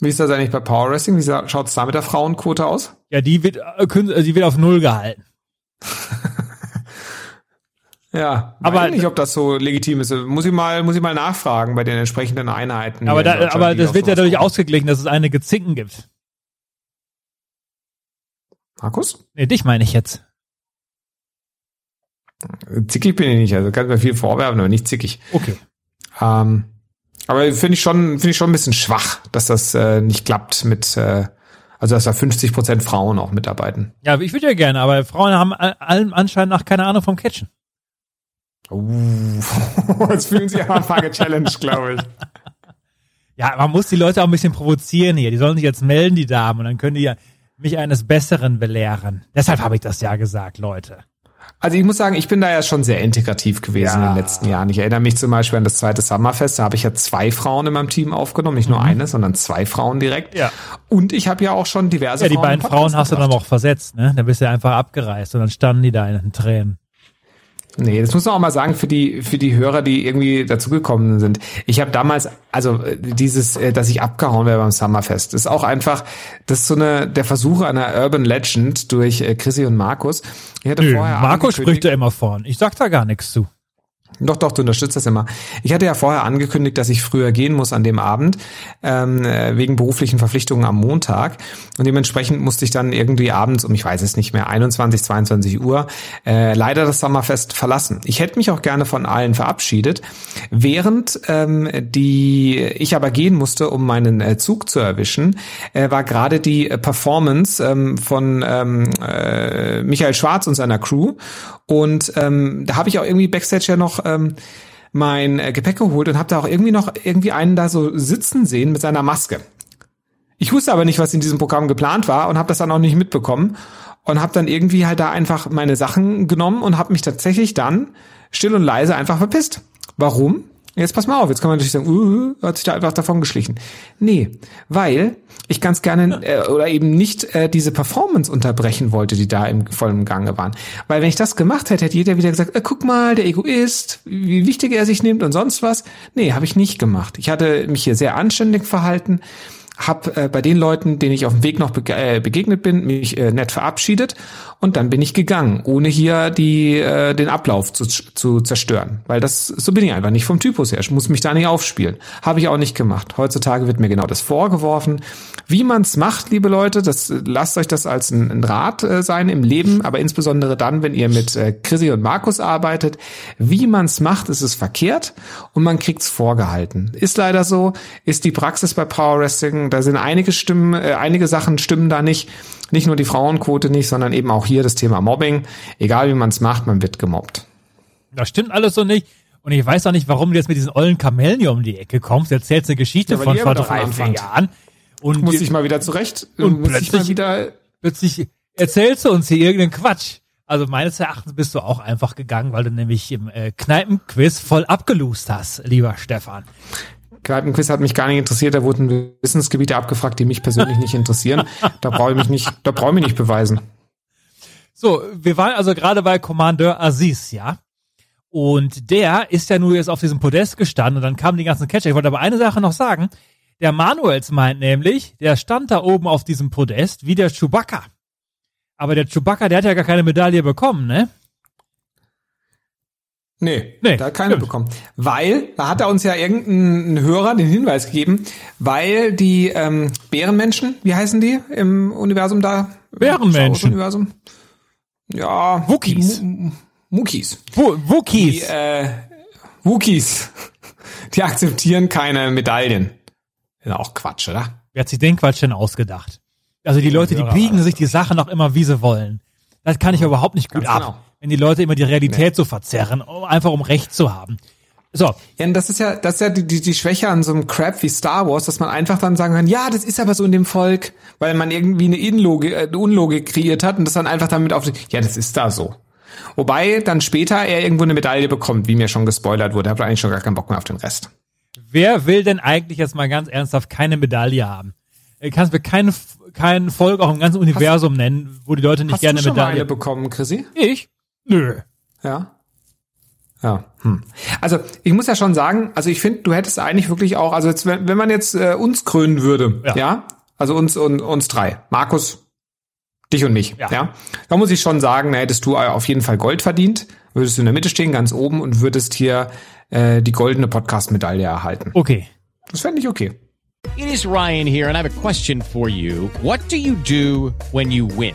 Wie ist das eigentlich bei Power Wrestling? Wie schaut es da mit der Frauenquote aus? Ja, die wird, äh, äh, die wird auf Null gehalten. ja, aber nicht, ob das so legitim ist. Muss ich mal, muss ich mal nachfragen bei den entsprechenden Einheiten. Aber, da, aber das wird ja dadurch kommen. ausgeglichen, dass es einige Zinken gibt. Markus? Nee, dich meine ich jetzt. Zickig bin ich nicht, also kann mir viel vorwerfen, aber nicht zickig. Okay. Ähm, aber finde ich schon, finde ich schon ein bisschen schwach, dass das äh, nicht klappt mit, äh, also dass da 50 Prozent Frauen auch mitarbeiten. Ja, ich würde ja gerne, aber Frauen haben allem anscheinend nach keine Ahnung vom Catchen. Uh, jetzt fühlen sie aber ein paar gechallenged, glaube ich. Ja, man muss die Leute auch ein bisschen provozieren hier. Die sollen sich jetzt melden, die Damen, und dann können die ja mich eines Besseren belehren. Deshalb habe ich das ja gesagt, Leute. Also ich muss sagen, ich bin da ja schon sehr integrativ gewesen ja. in den letzten Jahren. Ich erinnere mich zum Beispiel an das zweite Summerfest, da habe ich ja zwei Frauen in meinem Team aufgenommen, nicht nur mhm. eine, sondern zwei Frauen direkt. Ja. Und ich habe ja auch schon diverse Ja, die Frauen beiden Frauen hast du dann auch versetzt, ne? Da bist du ja einfach abgereist und dann standen die da in den Tränen. Nee, das muss man auch mal sagen für die für die Hörer, die irgendwie dazugekommen sind. Ich habe damals also dieses, äh, dass ich abgehauen wäre beim Summerfest, ist auch einfach, das ist so eine der Versuch einer Urban Legend durch äh, Chrissy und Markus. Ich hatte Nö, vorher Markus spricht ja immer vorn. Ich sag da gar nichts zu. Doch, doch, du unterstützt das immer. Ich hatte ja vorher angekündigt, dass ich früher gehen muss an dem Abend, ähm, äh, wegen beruflichen Verpflichtungen am Montag. Und dementsprechend musste ich dann irgendwie abends um, ich weiß es nicht mehr, 21, 22 Uhr, äh, leider das Sommerfest verlassen. Ich hätte mich auch gerne von allen verabschiedet, während ähm, die ich aber gehen musste, um meinen äh, Zug zu erwischen, äh, war gerade die Performance ähm, von ähm, äh, Michael Schwarz und seiner Crew. Und ähm, da habe ich auch irgendwie Backstage ja noch ähm, mein äh, Gepäck geholt und habe da auch irgendwie noch irgendwie einen da so sitzen sehen mit seiner Maske. Ich wusste aber nicht, was in diesem Programm geplant war und habe das dann auch nicht mitbekommen und habe dann irgendwie halt da einfach meine Sachen genommen und habe mich tatsächlich dann still und leise einfach verpisst. Warum? Jetzt pass mal auf, jetzt kann man natürlich sagen, uh, hat sich da einfach davon geschlichen. Nee, weil ich ganz gerne äh, oder eben nicht äh, diese Performance unterbrechen wollte, die da im vollen Gange waren. Weil wenn ich das gemacht hätte, hätte jeder wieder gesagt, äh, guck mal, der Egoist, wie wichtig er sich nimmt und sonst was. Nee, habe ich nicht gemacht. Ich hatte mich hier sehr anständig verhalten habe äh, bei den Leuten, denen ich auf dem Weg noch bege äh, begegnet bin, mich äh, nett verabschiedet und dann bin ich gegangen, ohne hier die äh, den Ablauf zu, zu zerstören, weil das so bin ich einfach nicht vom Typus her. Ich muss mich da nicht aufspielen. Habe ich auch nicht gemacht. Heutzutage wird mir genau das vorgeworfen. Wie man's macht, liebe Leute, das lasst euch das als ein, ein Rat äh, sein im Leben, aber insbesondere dann, wenn ihr mit äh, Chrissy und Markus arbeitet. Wie man's macht, ist es verkehrt und man kriegt's vorgehalten. Ist leider so, ist die Praxis bei Power Wrestling da sind einige Stimmen, äh, einige Sachen stimmen da nicht. Nicht nur die Frauenquote nicht, sondern eben auch hier das Thema Mobbing. Egal wie man es macht, man wird gemobbt. Das stimmt alles so nicht. Und ich weiß auch nicht, warum du jetzt mit diesen ollen Kamellen hier um die Ecke kommst. Du erzählst eine Geschichte ja, von vor drei, vier Jahren. Und muss ich mal wieder zurecht. Und plötzlich, wieder plötzlich erzählst du uns hier irgendeinen Quatsch. Also meines Erachtens bist du auch einfach gegangen, weil du nämlich im äh, Kneipenquiz voll abgelust hast, lieber Stefan. Kneipenquiz hat mich gar nicht interessiert. Da wurden Wissensgebiete abgefragt, die mich persönlich nicht interessieren. Da brauche ich mich nicht, da brauche ich mich nicht beweisen. So, wir waren also gerade bei Kommandeur Aziz, ja? Und der ist ja nur jetzt auf diesem Podest gestanden und dann kamen die ganzen Catcher. Ich wollte aber eine Sache noch sagen. Der Manuels meint nämlich, der stand da oben auf diesem Podest wie der Chewbacca. Aber der Chewbacca, der hat ja gar keine Medaille bekommen, ne? Nee, nee da hat keine stimmt. bekommen. Weil, da hat er uns ja irgendein Hörer den Hinweis gegeben, weil die ähm, Bärenmenschen, wie heißen die im Universum da? Bärenmenschen. Universum? Ja. Wookies. Wookies. Wookies. Die, äh, Wookies. Die akzeptieren keine Medaillen. Ist auch Quatsch, oder? Wer hat sich den Quatsch denn ausgedacht? Also die Leute, die biegen sich die Sache noch immer, wie sie wollen. Das kann ich überhaupt nicht gut Ganz ab. Genau wenn die Leute immer die Realität nee. so verzerren, einfach um Recht zu haben. So. Ja, und das ist ja, das ist ja die, die, die Schwäche an so einem Crap wie Star Wars, dass man einfach dann sagen kann, ja, das ist aber so in dem Volk, weil man irgendwie eine, Inlogik, äh, eine Unlogik kreiert hat und das dann einfach damit auf, ja, das ist da so. Wobei dann später er irgendwo eine Medaille bekommt, wie mir schon gespoilert wurde, habe eigentlich schon gar keinen Bock mehr auf den Rest. Wer will denn eigentlich jetzt mal ganz ernsthaft keine Medaille haben? Du kannst mir keinen kein Volk auch im ganzen Universum hast, nennen, wo die Leute nicht gerne Medaille. Du eine bekommen, Chrissy? Ich? Nö. Ja. Ja. Hm. Also ich muss ja schon sagen, also ich finde, du hättest eigentlich wirklich auch, also jetzt, wenn, wenn man jetzt äh, uns krönen würde, ja, ja? also uns und uns drei, Markus, dich und mich, ja. ja, da muss ich schon sagen, da hättest du auf jeden Fall Gold verdient, würdest du in der Mitte stehen, ganz oben und würdest hier äh, die goldene Podcast-Medaille erhalten. Okay. Das fände ich okay. It is Ryan here and I have a question for you. What do you do when you win?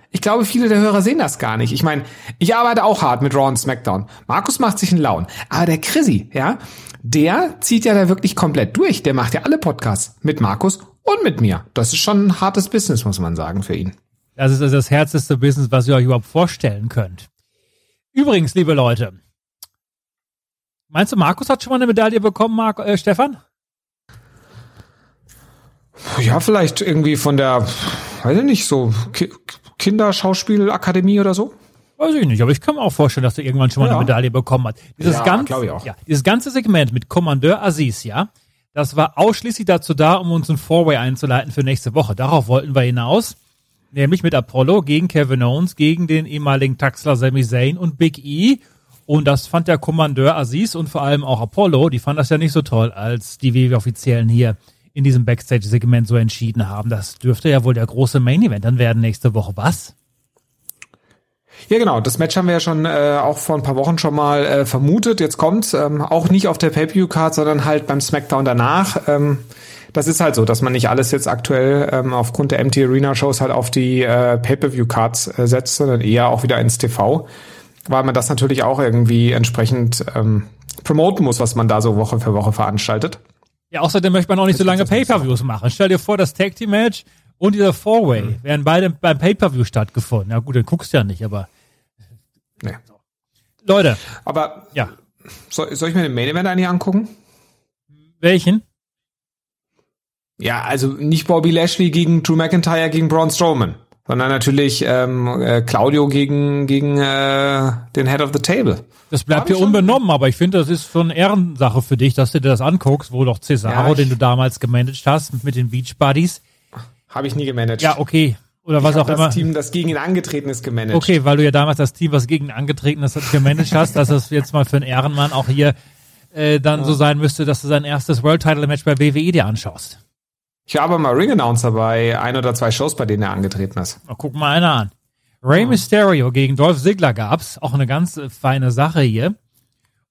ich glaube, viele der Hörer sehen das gar nicht. Ich meine, ich arbeite auch hart mit Raw und SmackDown. Markus macht sich einen Laun. Aber der Chrissy, ja, der zieht ja da wirklich komplett durch. Der macht ja alle Podcasts mit Markus und mit mir. Das ist schon ein hartes Business, muss man sagen, für ihn. Das ist also das härteste Business, was ihr euch überhaupt vorstellen könnt. Übrigens, liebe Leute, meinst du, Markus hat schon mal eine Medaille bekommen, Mark, äh, Stefan? Ja, vielleicht irgendwie von der, weiß ich nicht, so Kinderschauspielakademie oder so. Weiß ich nicht, aber ich kann mir auch vorstellen, dass er irgendwann schon mal Ja. eine Medaille bekommen hat. Dieses, Ja, ganz, glaub ich auch. Ja, dieses ganze Segment mit Kommandeur Aziz, ja, das war ausschließlich dazu da, um uns ein Four-Way einzuleiten für nächste Woche. Darauf wollten wir hinaus. Nämlich mit Apollo gegen Kevin Owens, gegen den ehemaligen Taxler Sami Zayn und Big E. Und das fand der Kommandeur Aziz und vor allem auch Apollo, die fanden das ja nicht so toll, als die WWE-Offiziellen hier in diesem Backstage-Segment so entschieden haben. Das dürfte ja wohl der große Main-Event dann werden nächste Woche. Was? Ja, genau. Das Match haben wir ja schon äh, auch vor ein paar Wochen schon mal äh, vermutet. Jetzt kommt's ähm, auch nicht auf der Pay-Per-View-Card, sondern halt beim SmackDown danach. Ähm, das ist halt so, dass man nicht alles jetzt aktuell ähm, aufgrund der MT Arena Shows halt auf die äh, Pay-Per-View-Cards äh, setzt, sondern eher auch wieder ins TV, weil man das natürlich auch irgendwie entsprechend ähm, promoten muss, was man da so Woche für Woche veranstaltet. Ja, außerdem möchte man auch nicht so lange Pay-Per-Views machen. Stell dir vor, das Tag Team Match und dieser Four-Way Mhm. wären beide beim Pay-Per-View stattgefunden. Na gut, dann guckst du ja nicht, aber. Nee. Leute. Aber ja. Soll, soll ich mir den Main Event eigentlich angucken? Welchen? Ja, also nicht Bobby Lashley gegen Drew McIntyre gegen Braun Strowman, sondern natürlich ähm, äh, Claudio gegen gegen äh, den Head of the Table. Das bleibt hier unbenommen, aber ich finde, das ist schon Ehrensache für dich, dass du dir das anguckst, wo doch Cesaro, Ja, den du damals gemanagt hast, mit den Beach Buddies. Habe ich nie gemanagt. Ja, okay. Oder Ich was auch immer. Das Team, das gegen ihn angetreten ist, gemanagt. Okay, weil du ja damals das Team, was gegen ihn angetreten ist, gemanagt hast, dass es jetzt mal für einen Ehrenmann auch hier äh, dann so sein müsste, dass du sein erstes World Title Match bei WWE dir anschaust. Ich habe mal Ring Announcer bei ein oder zwei Shows, bei denen er angetreten ist. Mal guck mal einer an. Rey Mysterio gegen Dolph Ziggler gab's, auch eine ganz äh, feine Sache hier.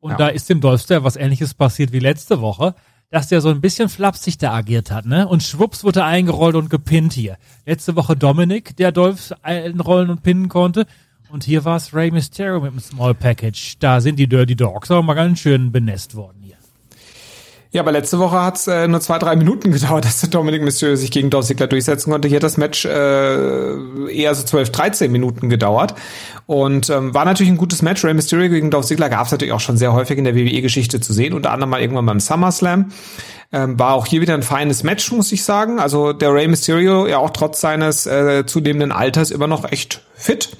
Und Ja. da ist dem Dolphster was ähnliches passiert wie letzte Woche, dass der so ein bisschen flapsig da agiert hat, ne? Und schwupps wurde er eingerollt und gepinnt hier. Letzte Woche Dominik, der Dolph einrollen und pinnen konnte. Und hier war es Rey Mysterio mit dem Small Package. Da sind die Dirty Dogs aber mal ganz schön benässt worden hier. Ja, aber letzte Woche hat's äh, nur zwei, drei Minuten gedauert, dass der Dominic Mysterio sich gegen Dolph Ziggler durchsetzen konnte. Hier hat das Match äh, eher so 12, 13 Minuten gedauert. Und ähm, war natürlich ein gutes Match. Rey Mysterio gegen Dolph Ziggler gab's natürlich auch schon sehr häufig in der WWE-Geschichte zu sehen. Unter anderem mal irgendwann beim SummerSlam. Ähm, war auch hier wieder ein feines Match, muss ich sagen. Also der Rey Mysterio ja auch trotz seines äh, zunehmenden Alters immer noch echt fit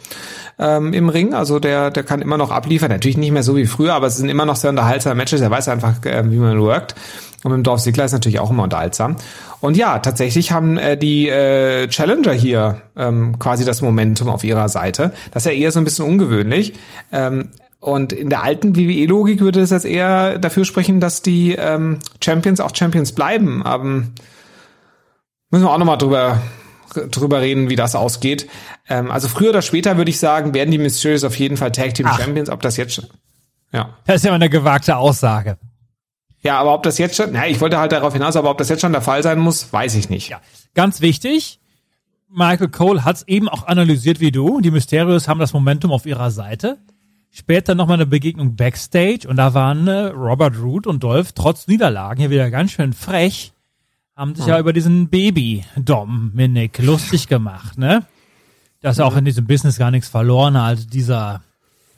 ähm, im Ring. Also der, der kann immer noch abliefern. Natürlich nicht mehr so wie früher, aber es sind immer noch sehr unterhaltsame Matches. Er weiß einfach, äh, wie man workt. Und mit dem Dorf Ziggler ist natürlich auch immer unterhaltsam. Und ja, tatsächlich haben äh, die äh, Challenger hier ähm, quasi das Momentum auf ihrer Seite. Das ist ja eher so ein bisschen ungewöhnlich. Ähm, und in der alten WWE-Logik würde es jetzt eher dafür sprechen, dass die ähm, Champions auch Champions bleiben. Ähm, müssen wir auch nochmal drüber drüber reden, wie das ausgeht. Ähm, also früher oder später würde ich sagen, werden die Mysterios auf jeden Fall Tag Team Ach. Champions. Ob das jetzt schon, ja. Das ist ja mal eine gewagte Aussage. Ja, aber ob das jetzt schon, na, ich wollte halt darauf hinaus, aber ob das jetzt schon der Fall sein muss, weiß ich nicht. Ja. Ganz wichtig, Michael Cole hat's eben auch analysiert wie du. Die Mysterios haben das Momentum auf ihrer Seite. Später nochmal eine Begegnung Backstage und da waren äh, Robert Root und Dolph trotz Niederlagen hier wieder ganz schön frech, haben sich ja über diesen Baby-Dominic lustig gemacht, ne? Dass er auch in diesem Business gar nichts verloren hat. Also dieser,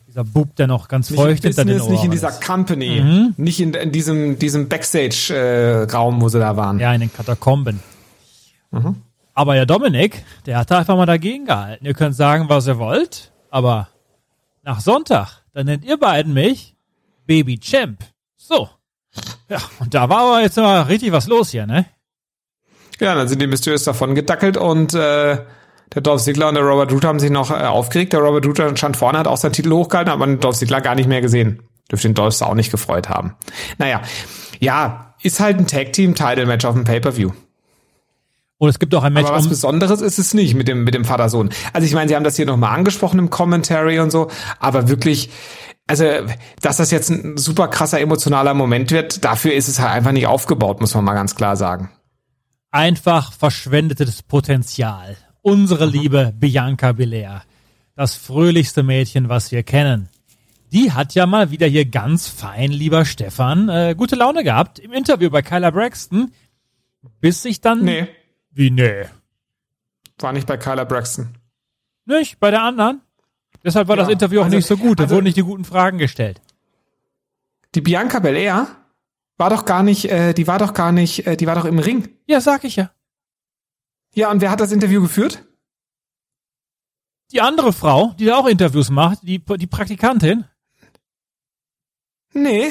dieser Bub, der noch ganz feucht hinter den Business, Ohren nicht in dieser ist. Company, Mhm. nicht in, in diesem, diesem Backstage-Raum, wo sie da waren. Ja, in den Katakomben. Mhm. Aber der Dominik, der hat da einfach mal dagegen gehalten. Ihr könnt sagen, was ihr wollt, aber nach Sonntag, dann nennt ihr beiden mich Baby Champ. So. Ja, und da war aber jetzt mal richtig was los hier, ne? Ja, dann sind die mysteriös davon gedackelt und äh, der Dolph Ziggler und der Robert Root haben sich noch äh, aufgeregt. Der Robert Root stand vorne, hat auch seinen Titel hochgehalten, aber den Dolph Ziggler gar nicht mehr gesehen. Dürfte den Dolph auch nicht gefreut haben. Naja, ja, ist halt ein Tag-Team-Title-Match auf dem Pay-Per-View. Und es gibt auch ein Match Aber was um Besonderes ist es nicht mit dem, mit dem Vater-Sohn. Also ich meine, sie haben das hier nochmal angesprochen im Commentary und so, aber wirklich, also, dass das jetzt ein super krasser emotionaler Moment wird, dafür ist es halt einfach nicht aufgebaut, muss man mal ganz klar sagen. Einfach verschwendetes Potenzial. Unsere liebe Bianca Belair, das fröhlichste Mädchen, was wir kennen. Die hat ja mal wieder hier ganz fein, lieber Stefan, äh, gute Laune gehabt im Interview bei Kyla Braxton, bis sich dann... Nee. Wie nee? War nicht bei Kyla Braxton. Nicht? Bei der anderen? Deshalb war Ja, das Interview auch also- nicht so gut. Da also- wurden nicht die guten Fragen gestellt. Die Bianca Belair war doch gar nicht, äh, die war doch gar nicht, äh, die war doch im Ring. Ja, sag ich ja. Ja, und wer hat das Interview geführt? Die andere Frau, die da auch Interviews macht, die, die Praktikantin, Nee.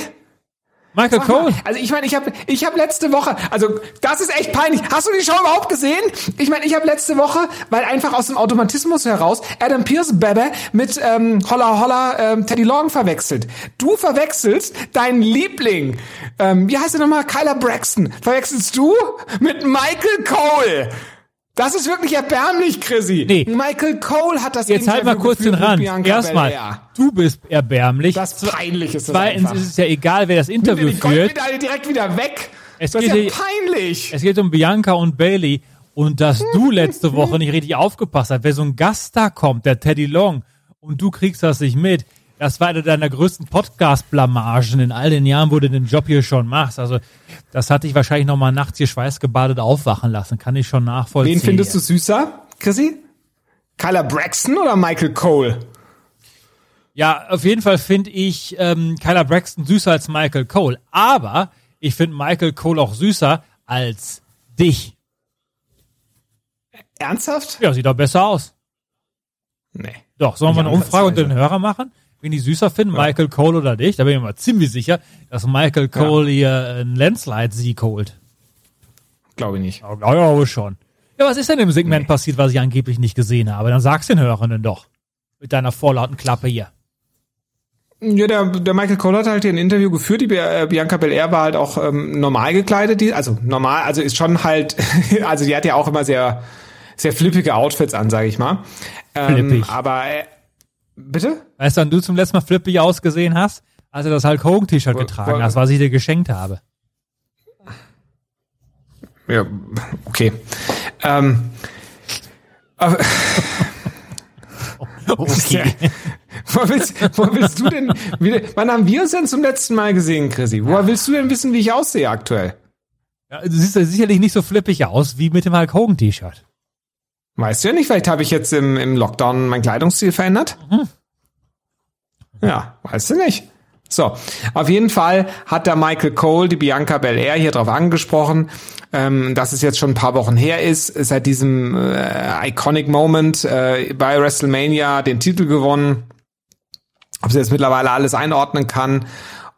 Michael Sag mal, Cole. Also ich meine, ich habe ich hab letzte Woche, also das ist echt peinlich. Hast du die Show überhaupt gesehen? Ich meine, ich habe letzte Woche, weil einfach aus dem Automatismus heraus Adam Pierce Bebe mit ähm, Holla Holla ähm, Teddy Long verwechselt. Du verwechselst deinen Liebling, ähm, wie heißt er nochmal, Kyla Braxton, verwechselst du mit Michael Cole. Das ist wirklich erbärmlich, Chrissy. Nee. Michael Cole hat das Jetzt halt mal kurz den Rand. Erstmal, du bist erbärmlich. Das ist peinlich, ist das Zweitens einfach. ist es ja egal, wer das Interview Nimm dir die führt. Goldmedaille direkt wieder weg. Es das ist geht ja hier- peinlich. Es geht um Bianca und Bailey. Und dass du letzte Woche nicht richtig aufgepasst hast, wer so ein Gast da kommt, der Teddy Long, und du kriegst das nicht mit, das war eine deiner größten Podcast-Blamagen in all den Jahren, wo du den Job hier schon machst. Also, das hat dich wahrscheinlich nochmal nachts hier schweißgebadet aufwachen lassen. Kann ich schon nachvollziehen. Wen findest du süßer, Chrissy? Kyla Braxton oder Michael Cole? Ja, auf jeden Fall finde ich ähm, Kyla Braxton süßer als Michael Cole. Aber ich finde Michael Cole auch süßer als dich. Ernsthaft? Ja, sieht doch besser aus. Nee. Doch, sollen wir eine Umfrage unter den. Hörer machen? Wen die süßer finden, Michael Cole oder dich? Da bin ich mir mal ziemlich sicher, dass Michael Cole hier einen Landslide-Sieg holt. Glaube ich nicht. Ja, glaube schon. Ja, was ist denn im Segment passiert, was ich angeblich nicht gesehen habe? Dann sag's den Hörern doch. Mit deiner vorlauten Klappe hier. Ja, der, der Michael Cole hat halt hier ein Interview geführt. Die äh, Bianca Belair war halt auch ähm, normal gekleidet. Die, also normal, also ist schon halt, also die hat ja auch immer sehr, sehr flippige Outfits an, sage ich mal. Ähm, Flippig. Aber äh, bitte? Weißt du, wann du zum letzten Mal flippig ausgesehen hast? Als du das Hulk Hogan T-Shirt getragen hast, was ich dir geschenkt habe. Ja, okay. Ähm, aber, Okay. wo, willst, wo willst du denn wieder, wann haben wir uns denn zum letzten Mal gesehen, Chrissy? Woher willst du denn wissen, wie ich aussehe aktuell? Ja, du siehst ja sicherlich nicht so flippig aus wie mit dem Hulk Hogan T-Shirt. Weißt du ja nicht, vielleicht habe ich jetzt im, im Lockdown meinen Kleidungsstil verändert. Ja, weißt du nicht. So, auf jeden Fall hat der Michael Cole die Bianca Belair hier drauf angesprochen, ähm, dass es jetzt schon ein paar Wochen her ist, seit diesem äh, Iconic Moment äh, bei WrestleMania den Titel gewonnen, ob sie jetzt mittlerweile alles einordnen kann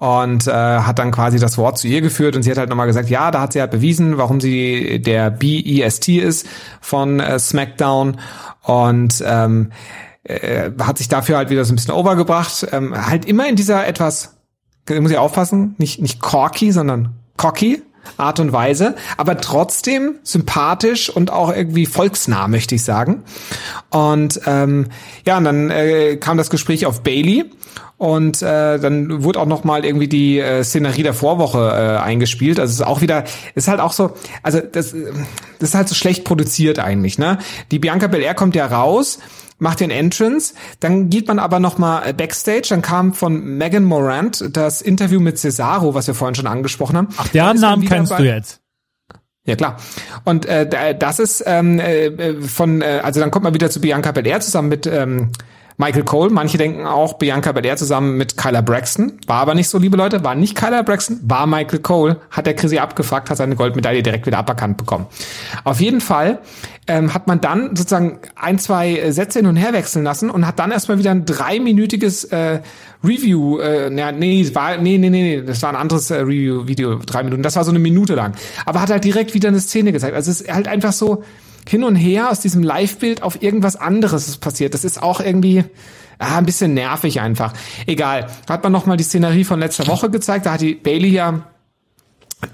und äh, hat dann quasi das Wort zu ihr geführt und sie hat halt nochmal gesagt, ja, da hat sie halt bewiesen, warum sie der BEST ist von äh, SmackDown und ähm, äh, hat sich dafür halt wieder so ein bisschen overgebracht. Ähm, halt immer in dieser etwas, muss ich aufpassen, nicht, nicht corky, sondern cocky Art und Weise, aber trotzdem sympathisch und auch irgendwie volksnah, möchte ich sagen. Und ähm, ja, und dann äh, kam das Gespräch auf Bailey und äh, dann wurde auch noch mal irgendwie die äh, Szenerie der Vorwoche äh, eingespielt. Also es ist auch wieder, ist halt auch so, also das, das ist halt so schlecht produziert eigentlich. Ne, die Bianca Belair kommt ja raus macht den Entrance, dann geht man aber noch mal backstage, dann kam von Megan Morant das Interview mit Cesaro, was wir vorhin schon angesprochen haben. Ach, dann Namen kennst bei- du jetzt. ja klar. Und äh, da- das ist ähm, äh, von, äh, also dann kommt man wieder zu Bianca Belair zusammen mit ähm, Michael Cole. Manche denken auch Bianca Belair zusammen mit Kyla Braxton. War aber nicht so, liebe Leute. War nicht Kyla Braxton, war Michael Cole. Hat der Chrissy abgefuckt, hat seine Goldmedaille direkt wieder aberkannt bekommen. Auf jeden Fall ähm, hat man dann sozusagen ein, zwei Sätze hin und her wechseln lassen und hat dann erstmal wieder ein dreiminütiges äh, Review, äh, nee, war, nee, nee, nee, das war ein anderes äh, Review-Video, drei Minuten. Das war so eine Minute lang. Aber hat halt direkt wieder eine Szene gezeigt. Also es ist halt einfach so, hin und her aus diesem Live-Bild auf irgendwas anderes passiert. Das ist auch irgendwie ah, ein bisschen nervig einfach. Egal. Hat man nochmal die Szenerie von letzter Woche gezeigt. Da hat die Bailey ja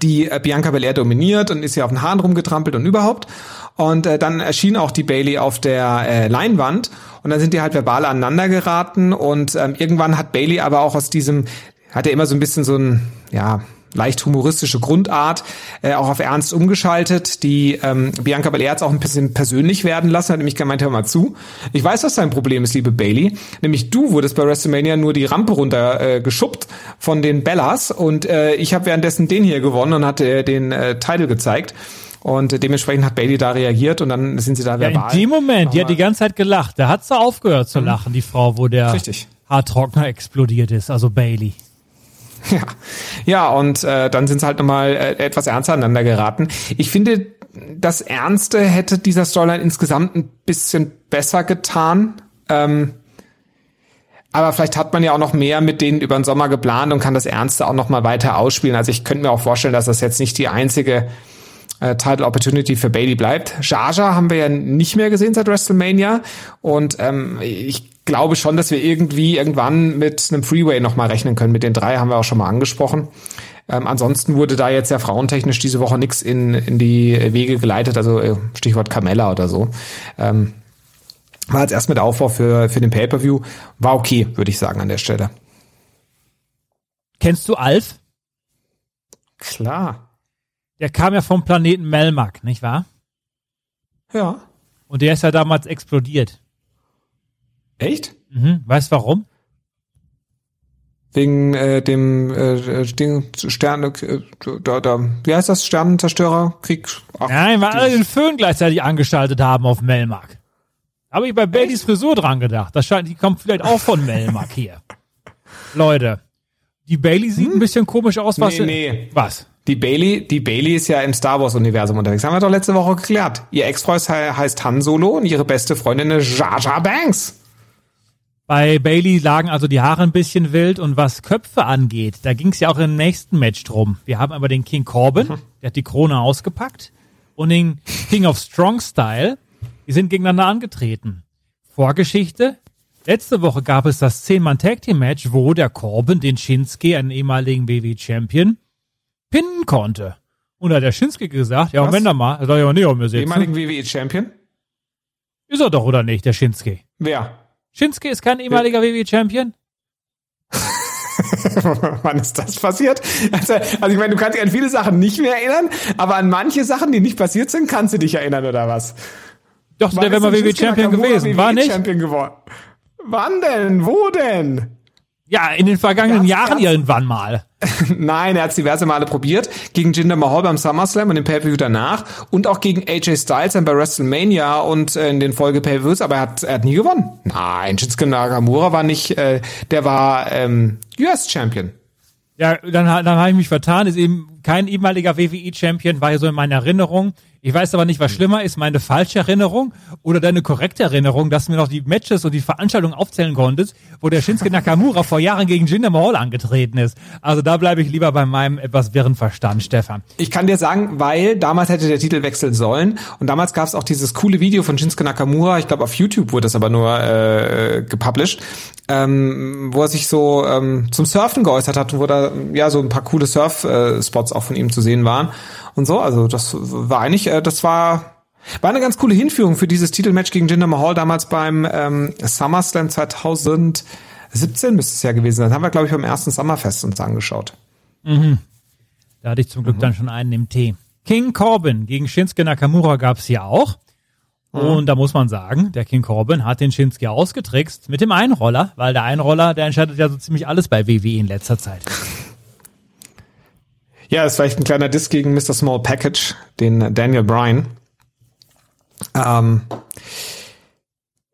die äh, Bianca Belair dominiert und ist ja auf den Haaren rumgetrampelt und überhaupt. Und äh, dann erschien auch die Bailey auf der äh, Leinwand und dann sind die halt verbal aneinander geraten und ähm, irgendwann hat Bailey aber auch aus diesem, hat er immer so ein bisschen so ein, ja, leicht humoristische Grundart äh, auch auf Ernst umgeschaltet. Die ähm, Bianca Belair hat auch ein bisschen persönlich werden lassen, hat nämlich gemeint, hör mal zu. Ich weiß, was dein Problem ist, liebe Bailey. Nämlich du wurdest bei WrestleMania nur die Rampe runter äh, geschubbt von den Bellas und äh, ich habe währenddessen den hier gewonnen und hatte äh, den äh, Titel gezeigt. Und dementsprechend hat Bailey da reagiert und dann sind sie da verbal. Ja, in dem Moment, die hat die ganze Zeit gelacht. Da hat sie aufgehört zu mhm. lachen, die Frau, wo der Richtig. Haartrockner explodiert ist, also Bailey. Ja, ja und äh, dann sind sie halt nochmal äh, etwas ernster aneinander geraten. Ich finde, das Ernste hätte dieser Storyline insgesamt ein bisschen besser getan. Ähm, aber vielleicht hat man ja auch noch mehr mit denen über den Sommer geplant und kann das Ernste auch noch mal weiter ausspielen. Also ich könnte mir auch vorstellen, dass das jetzt nicht die einzige äh, Title Opportunity für Bailey bleibt. Jaja haben wir ja nicht mehr gesehen seit WrestleMania und ähm, ich glaube schon, dass wir irgendwie irgendwann mit einem Freeway noch mal rechnen können. Mit den drei haben wir auch schon mal angesprochen. Ähm, ansonsten wurde da jetzt ja frauentechnisch diese Woche nichts in, in die Wege geleitet, also äh, Stichwort Carmella oder so. Ähm, war jetzt erst mit Aufbau für, für den Pay-Per-View. War okay, würde ich sagen, an der Stelle. Kennst du Alf? Klar. Der kam ja vom Planeten Melmac, nicht wahr? Ja. Und der ist ja damals explodiert. Echt? Mhm. Weißt warum? Wegen äh, dem äh, Ding, Sterne, äh, da, da, wie heißt das? Sternenzerstörerkrieg? Ach, Nein, weil alle den Föhn gleichzeitig angeschaltet haben auf Melmac. Habe ich bei Baileys Frisur dran gedacht. Das scheint, die kommt vielleicht auch von Melmac hier. Leute, die Bailey sieht hm? ein bisschen komisch aus. Was? Nee, nee. Was? Die Bailey, die Bailey ist ja im Star Wars Universum unterwegs. Haben wir doch letzte Woche geklärt. Ihr Ex-Freund heißt Han Solo und ihre beste Freundin ist Jar Jar Banks. Bei Bailey lagen also die Haare ein bisschen wild und was Köpfe angeht, da ging es ja auch im nächsten Match drum. Wir haben aber den King Corbin, der hat die Krone ausgepackt und den King of Strong Style, die sind gegeneinander angetreten. Vorgeschichte, letzte Woche gab es das 10-Mann Tag Team Match, wo der Corbin den Shinsuke, einen ehemaligen WWE Champion, pinnen konnte. Und da hat der Shinsuke gesagt, ja, wenn da mal, er soll ja auch nicht auf mir sitzen. Ehemaligen WWE Champion? Ist er doch, oder nicht, der Shinsuke? Wer? Shinsuke ist kein ehemaliger WWE-Champion? Wann ist das passiert? Also, also ich meine, du kannst dich an viele Sachen nicht mehr erinnern, aber an manche Sachen, die nicht passiert sind, kannst du dich erinnern, oder was? Doch, Wann der wäre mal WWE-Champion gewesen, war nicht? Champion geworden. Wann denn? Wo denn? Ja, in den vergangenen ganz, Jahren ganz irgendwann mal. Nein, er hat es diverse Male probiert. Gegen Jinder Mahal beim SummerSlam und im Pay-Per-View danach. Und auch gegen AJ Styles dann bei WrestleMania und äh, in den Folge Pay-Per-Views. Aber er hat, er hat nie gewonnen. Nein, Shinsuke Nakamura war nicht, äh, der war ähm, US-Champion. Ja, dann, dann habe ich mich vertan. Ist eben kein ehemaliger WWE-Champion, war ja so in meiner Erinnerung. Ich weiß aber nicht, was schlimmer ist, meine falsche Erinnerung oder deine korrekte Erinnerung, dass du mir noch die Matches und die Veranstaltungen aufzählen konntest, wo der Shinsuke Nakamura vor Jahren gegen Jinder Mahal angetreten ist. Also da bleibe ich lieber bei meinem etwas wirren Verstand, Stefan. Ich kann dir sagen, weil damals hätte der Titel wechseln sollen und damals gab es auch dieses coole Video von Shinsuke Nakamura, ich glaube auf YouTube wurde das aber nur äh, gepublished, ähm, wo er sich so ähm, zum Surfen geäußert hat und wo da ja so ein paar coole Surf-Spots auch von ihm zu sehen waren und so. Also das war eigentlich, äh, das war war eine ganz coole Hinführung für dieses Titelmatch gegen Jinder Mahal damals beim ähm, SummerSlam 2017 müsste es ja gewesen sein. Das haben wir, glaube ich, beim ersten Summerfest uns angeschaut. Mhm. Da hatte ich zum Glück mhm. dann schon einen im Tee. King Corbin gegen Shinsuke Nakamura gab es ja auch. Mhm. Und da muss man sagen, der King Corbin hat den Shinsuke ausgetrickst mit dem Einroller, weil der Einroller, der entscheidet ja so ziemlich alles bei WWE in letzter Zeit. Ja, ist vielleicht ein kleiner Diss gegen Mr. Small Package, den Daniel Bryan. Ähm,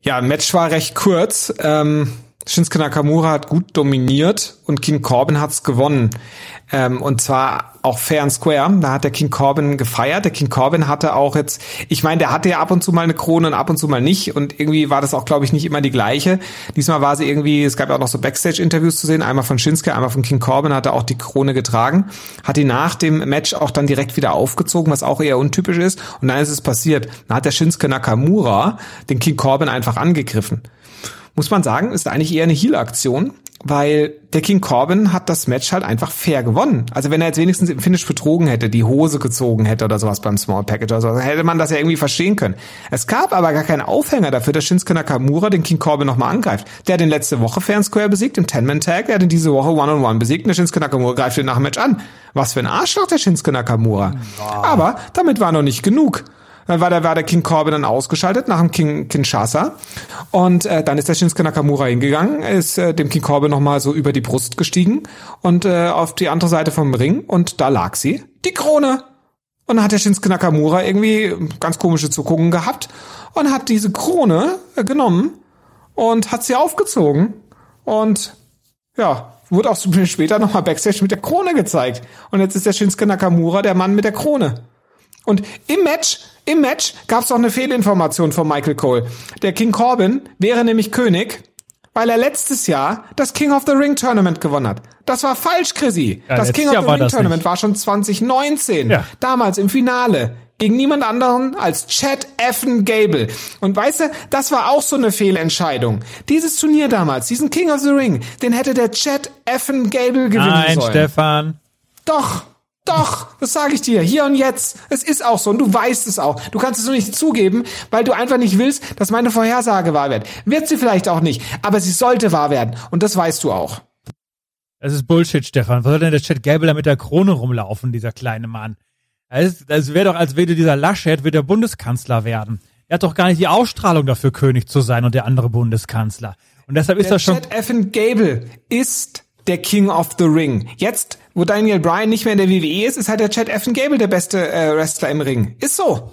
Ja, Match war recht kurz. Ähm, Shinsuke Nakamura hat gut dominiert und King Corbin hat's gewonnen. Ähm, und zwar auch fair and square. Da hat der King Corbin gefeiert. Der King Corbin hatte auch jetzt, ich meine, der hatte ja ab und zu mal eine Krone und ab und zu mal nicht. Und irgendwie war das auch, glaube ich, nicht immer die gleiche. Diesmal war sie irgendwie, es gab ja auch noch so Backstage-Interviews zu sehen. Einmal von Shinsuke, einmal von King Corbin hat er auch die Krone getragen. Hat die nach dem Match auch dann direkt wieder aufgezogen, was auch eher untypisch ist. Und dann ist es passiert. Dann hat der Shinsuke Nakamura den King Corbin einfach angegriffen muss man sagen, ist eigentlich eher eine Heal-Aktion, weil der King Corbin hat das Match halt einfach fair gewonnen. Also wenn er jetzt wenigstens im Finish betrogen hätte, die Hose gezogen hätte oder sowas beim Small Package oder so, hätte man das ja irgendwie verstehen können. Es gab aber gar keinen Aufhänger dafür, dass Shinsuke Nakamura den King Corbin nochmal angreift. Der hat ihn letzte Woche Fair Square besiegt im Ten-Man-Tag, der hat ihn diese Woche One-on-One -on -One besiegt und der Shinsuke Nakamura greift ihn nach dem Match an. Was für ein Arschloch der Shinsuke Nakamura. Aber damit war noch nicht genug. Dann war der, war der King Corbin dann ausgeschaltet nach dem King Kinshasa. Und äh, dann ist der Shinsuke Nakamura hingegangen, ist äh, dem King Corbin nochmal so über die Brust gestiegen und äh, auf die andere Seite vom Ring und da lag sie. Die Krone. Und dann hat der Shinsuke Nakamura irgendwie ganz komische Zuckungen gehabt und hat diese Krone äh, genommen und hat sie aufgezogen. Und ja, wurde auch später nochmal Backstage mit der Krone gezeigt. Und jetzt ist der Shinsuke Nakamura der Mann mit der Krone. Und im Match, im Match gab es auch eine Fehlinformation von Michael Cole. Der King Corbin wäre nämlich König, weil er letztes Jahr das King of the Ring Tournament gewonnen hat. Das war falsch, Chrissy. Ja, das King of Jahr the Ring Tournament nicht. war schon 2019. Ja. Damals im Finale. Gegen niemand anderen als Chad Effen Gable. Und weißt du, das war auch so eine Fehlentscheidung. Dieses Turnier damals, diesen King of the Ring, den hätte der Chad Effen Gable gewinnen Nein, sollen. Stefan. Doch, doch, das sage ich dir, hier und jetzt. Es ist auch so und du weißt es auch. Du kannst es nur nicht zugeben, weil du einfach nicht willst, dass meine Vorhersage wahr wird. Wird sie vielleicht auch nicht, aber sie sollte wahr werden und das weißt du auch. Das ist Bullshit, Stefan. Was soll denn der Chad Gable da mit der Krone rumlaufen, dieser kleine Mann? Das, das wäre doch, als würde dieser Laschet wird der Bundeskanzler werden. Er hat doch gar nicht die Ausstrahlung dafür, König zu sein und der andere Bundeskanzler. Und deshalb ist der das schon. Chad Effen Gable ist der King of the Ring. Jetzt, wo Daniel Bryan nicht mehr in der WWE ist, ist halt der Chad Effen Gable der beste äh, Wrestler im Ring. Ist so.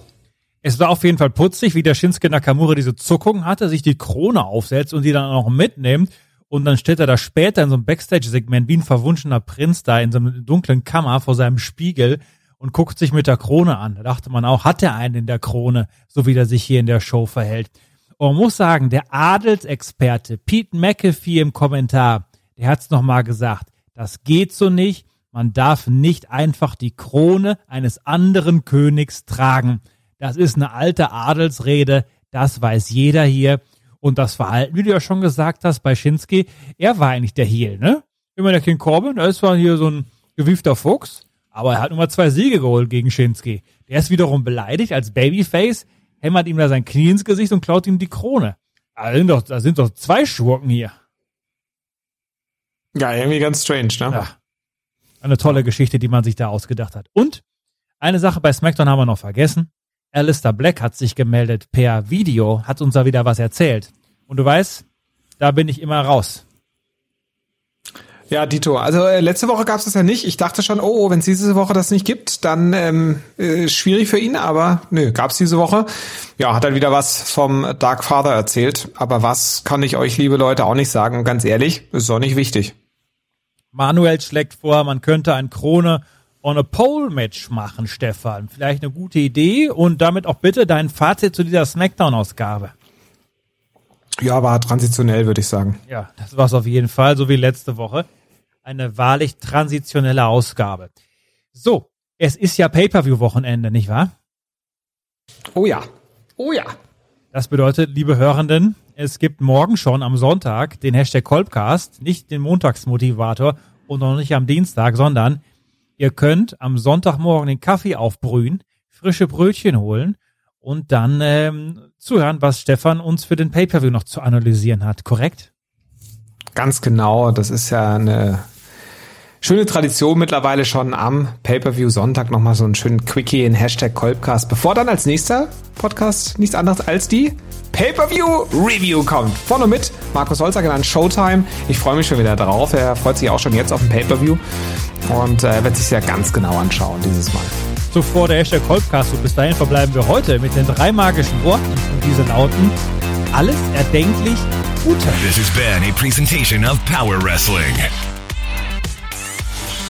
Es war auf jeden Fall putzig, wie der Shinsuke Nakamura diese Zuckung hatte, sich die Krone aufsetzt und die dann auch mitnimmt. Und dann steht er da später in so einem Backstage-Segment wie ein verwunschener Prinz da in so einer dunklen Kammer vor seinem Spiegel und guckt sich mit der Krone an. Da dachte man auch, hat er einen in der Krone, so wie er sich hier in der Show verhält. Und man muss sagen, der Adelsexperte Pete McAfee im Kommentar, der hat's noch mal gesagt, das geht so nicht. Man darf nicht einfach die Krone eines anderen Königs tragen. Das ist eine alte Adelsrede, das weiß jeder hier. Und das Verhalten, wie du ja schon gesagt hast, bei Shinsuke, er war eigentlich der Heel, ne? Immer der King Corbin, da ist zwar hier so ein gewiefter Fuchs, aber er hat nur mal zwei Siege geholt gegen Shinsuke. Der ist wiederum beleidigt als Babyface, hämmert ihm da sein Knie ins Gesicht und klaut ihm die Krone. Da sind doch, da sind doch zwei Schurken hier. Ja, irgendwie ganz strange, ne? Ja. Eine tolle Geschichte, die man sich da ausgedacht hat. Und eine Sache bei SmackDown haben wir noch vergessen. Alistair Black hat sich gemeldet per Video, hat uns da wieder was erzählt. Und du weißt, da bin ich immer raus. Ja, Dito. Also äh, letzte Woche gab es das ja nicht. Ich dachte schon, oh, wenn es diese Woche das nicht gibt, dann ähm, äh, schwierig für ihn. Aber nö, gab es diese Woche. Ja, hat er wieder was vom Dark Father erzählt. Aber was kann ich euch, liebe Leute, auch nicht sagen. Und ganz ehrlich, ist auch nicht wichtig. Manuel schlägt vor, man könnte ein Krone on a Pole Match machen, Stefan. Vielleicht eine gute Idee und damit auch bitte dein Fazit zu dieser Smackdown-Ausgabe. Ja, war transitionell, würde ich sagen. Ja, das war's auf jeden Fall, so wie letzte Woche. Eine wahrlich transitionelle Ausgabe. So, es ist ja Pay-Per-View-Wochenende, nicht wahr? Oh ja. Oh ja. Das bedeutet, liebe Hörenden, es gibt morgen schon am Sonntag den Hashtag Kolbcast, nicht den Montagsmotivator und noch nicht am Dienstag, sondern ihr könnt am Sonntagmorgen den Kaffee aufbrühen, frische Brötchen holen und dann ähm, zuhören, was Stefan uns für den Pay-Per-View noch zu analysieren hat, korrekt? Ganz genau. Das ist ja eine schöne Tradition mittlerweile schon am Pay-Per-View Sonntag nochmal so einen schönen Quickie in Hashtag Kolbcast, bevor dann als nächster Podcast nichts anderes als die Pay-Per-View Review kommt. Von und mit Markus Holzer genannt Showtime. Ich freue mich schon wieder drauf. Er freut sich auch schon jetzt auf den Pay-Per-View und äh, wird sich ja ganz genau anschauen dieses Mal. Zuvor der Hashtag Kolbcast und bis dahin verbleiben wir heute mit den drei magischen Worten und diese lauten alles erdenklich Gute. This has been a presentation of Power Wrestling.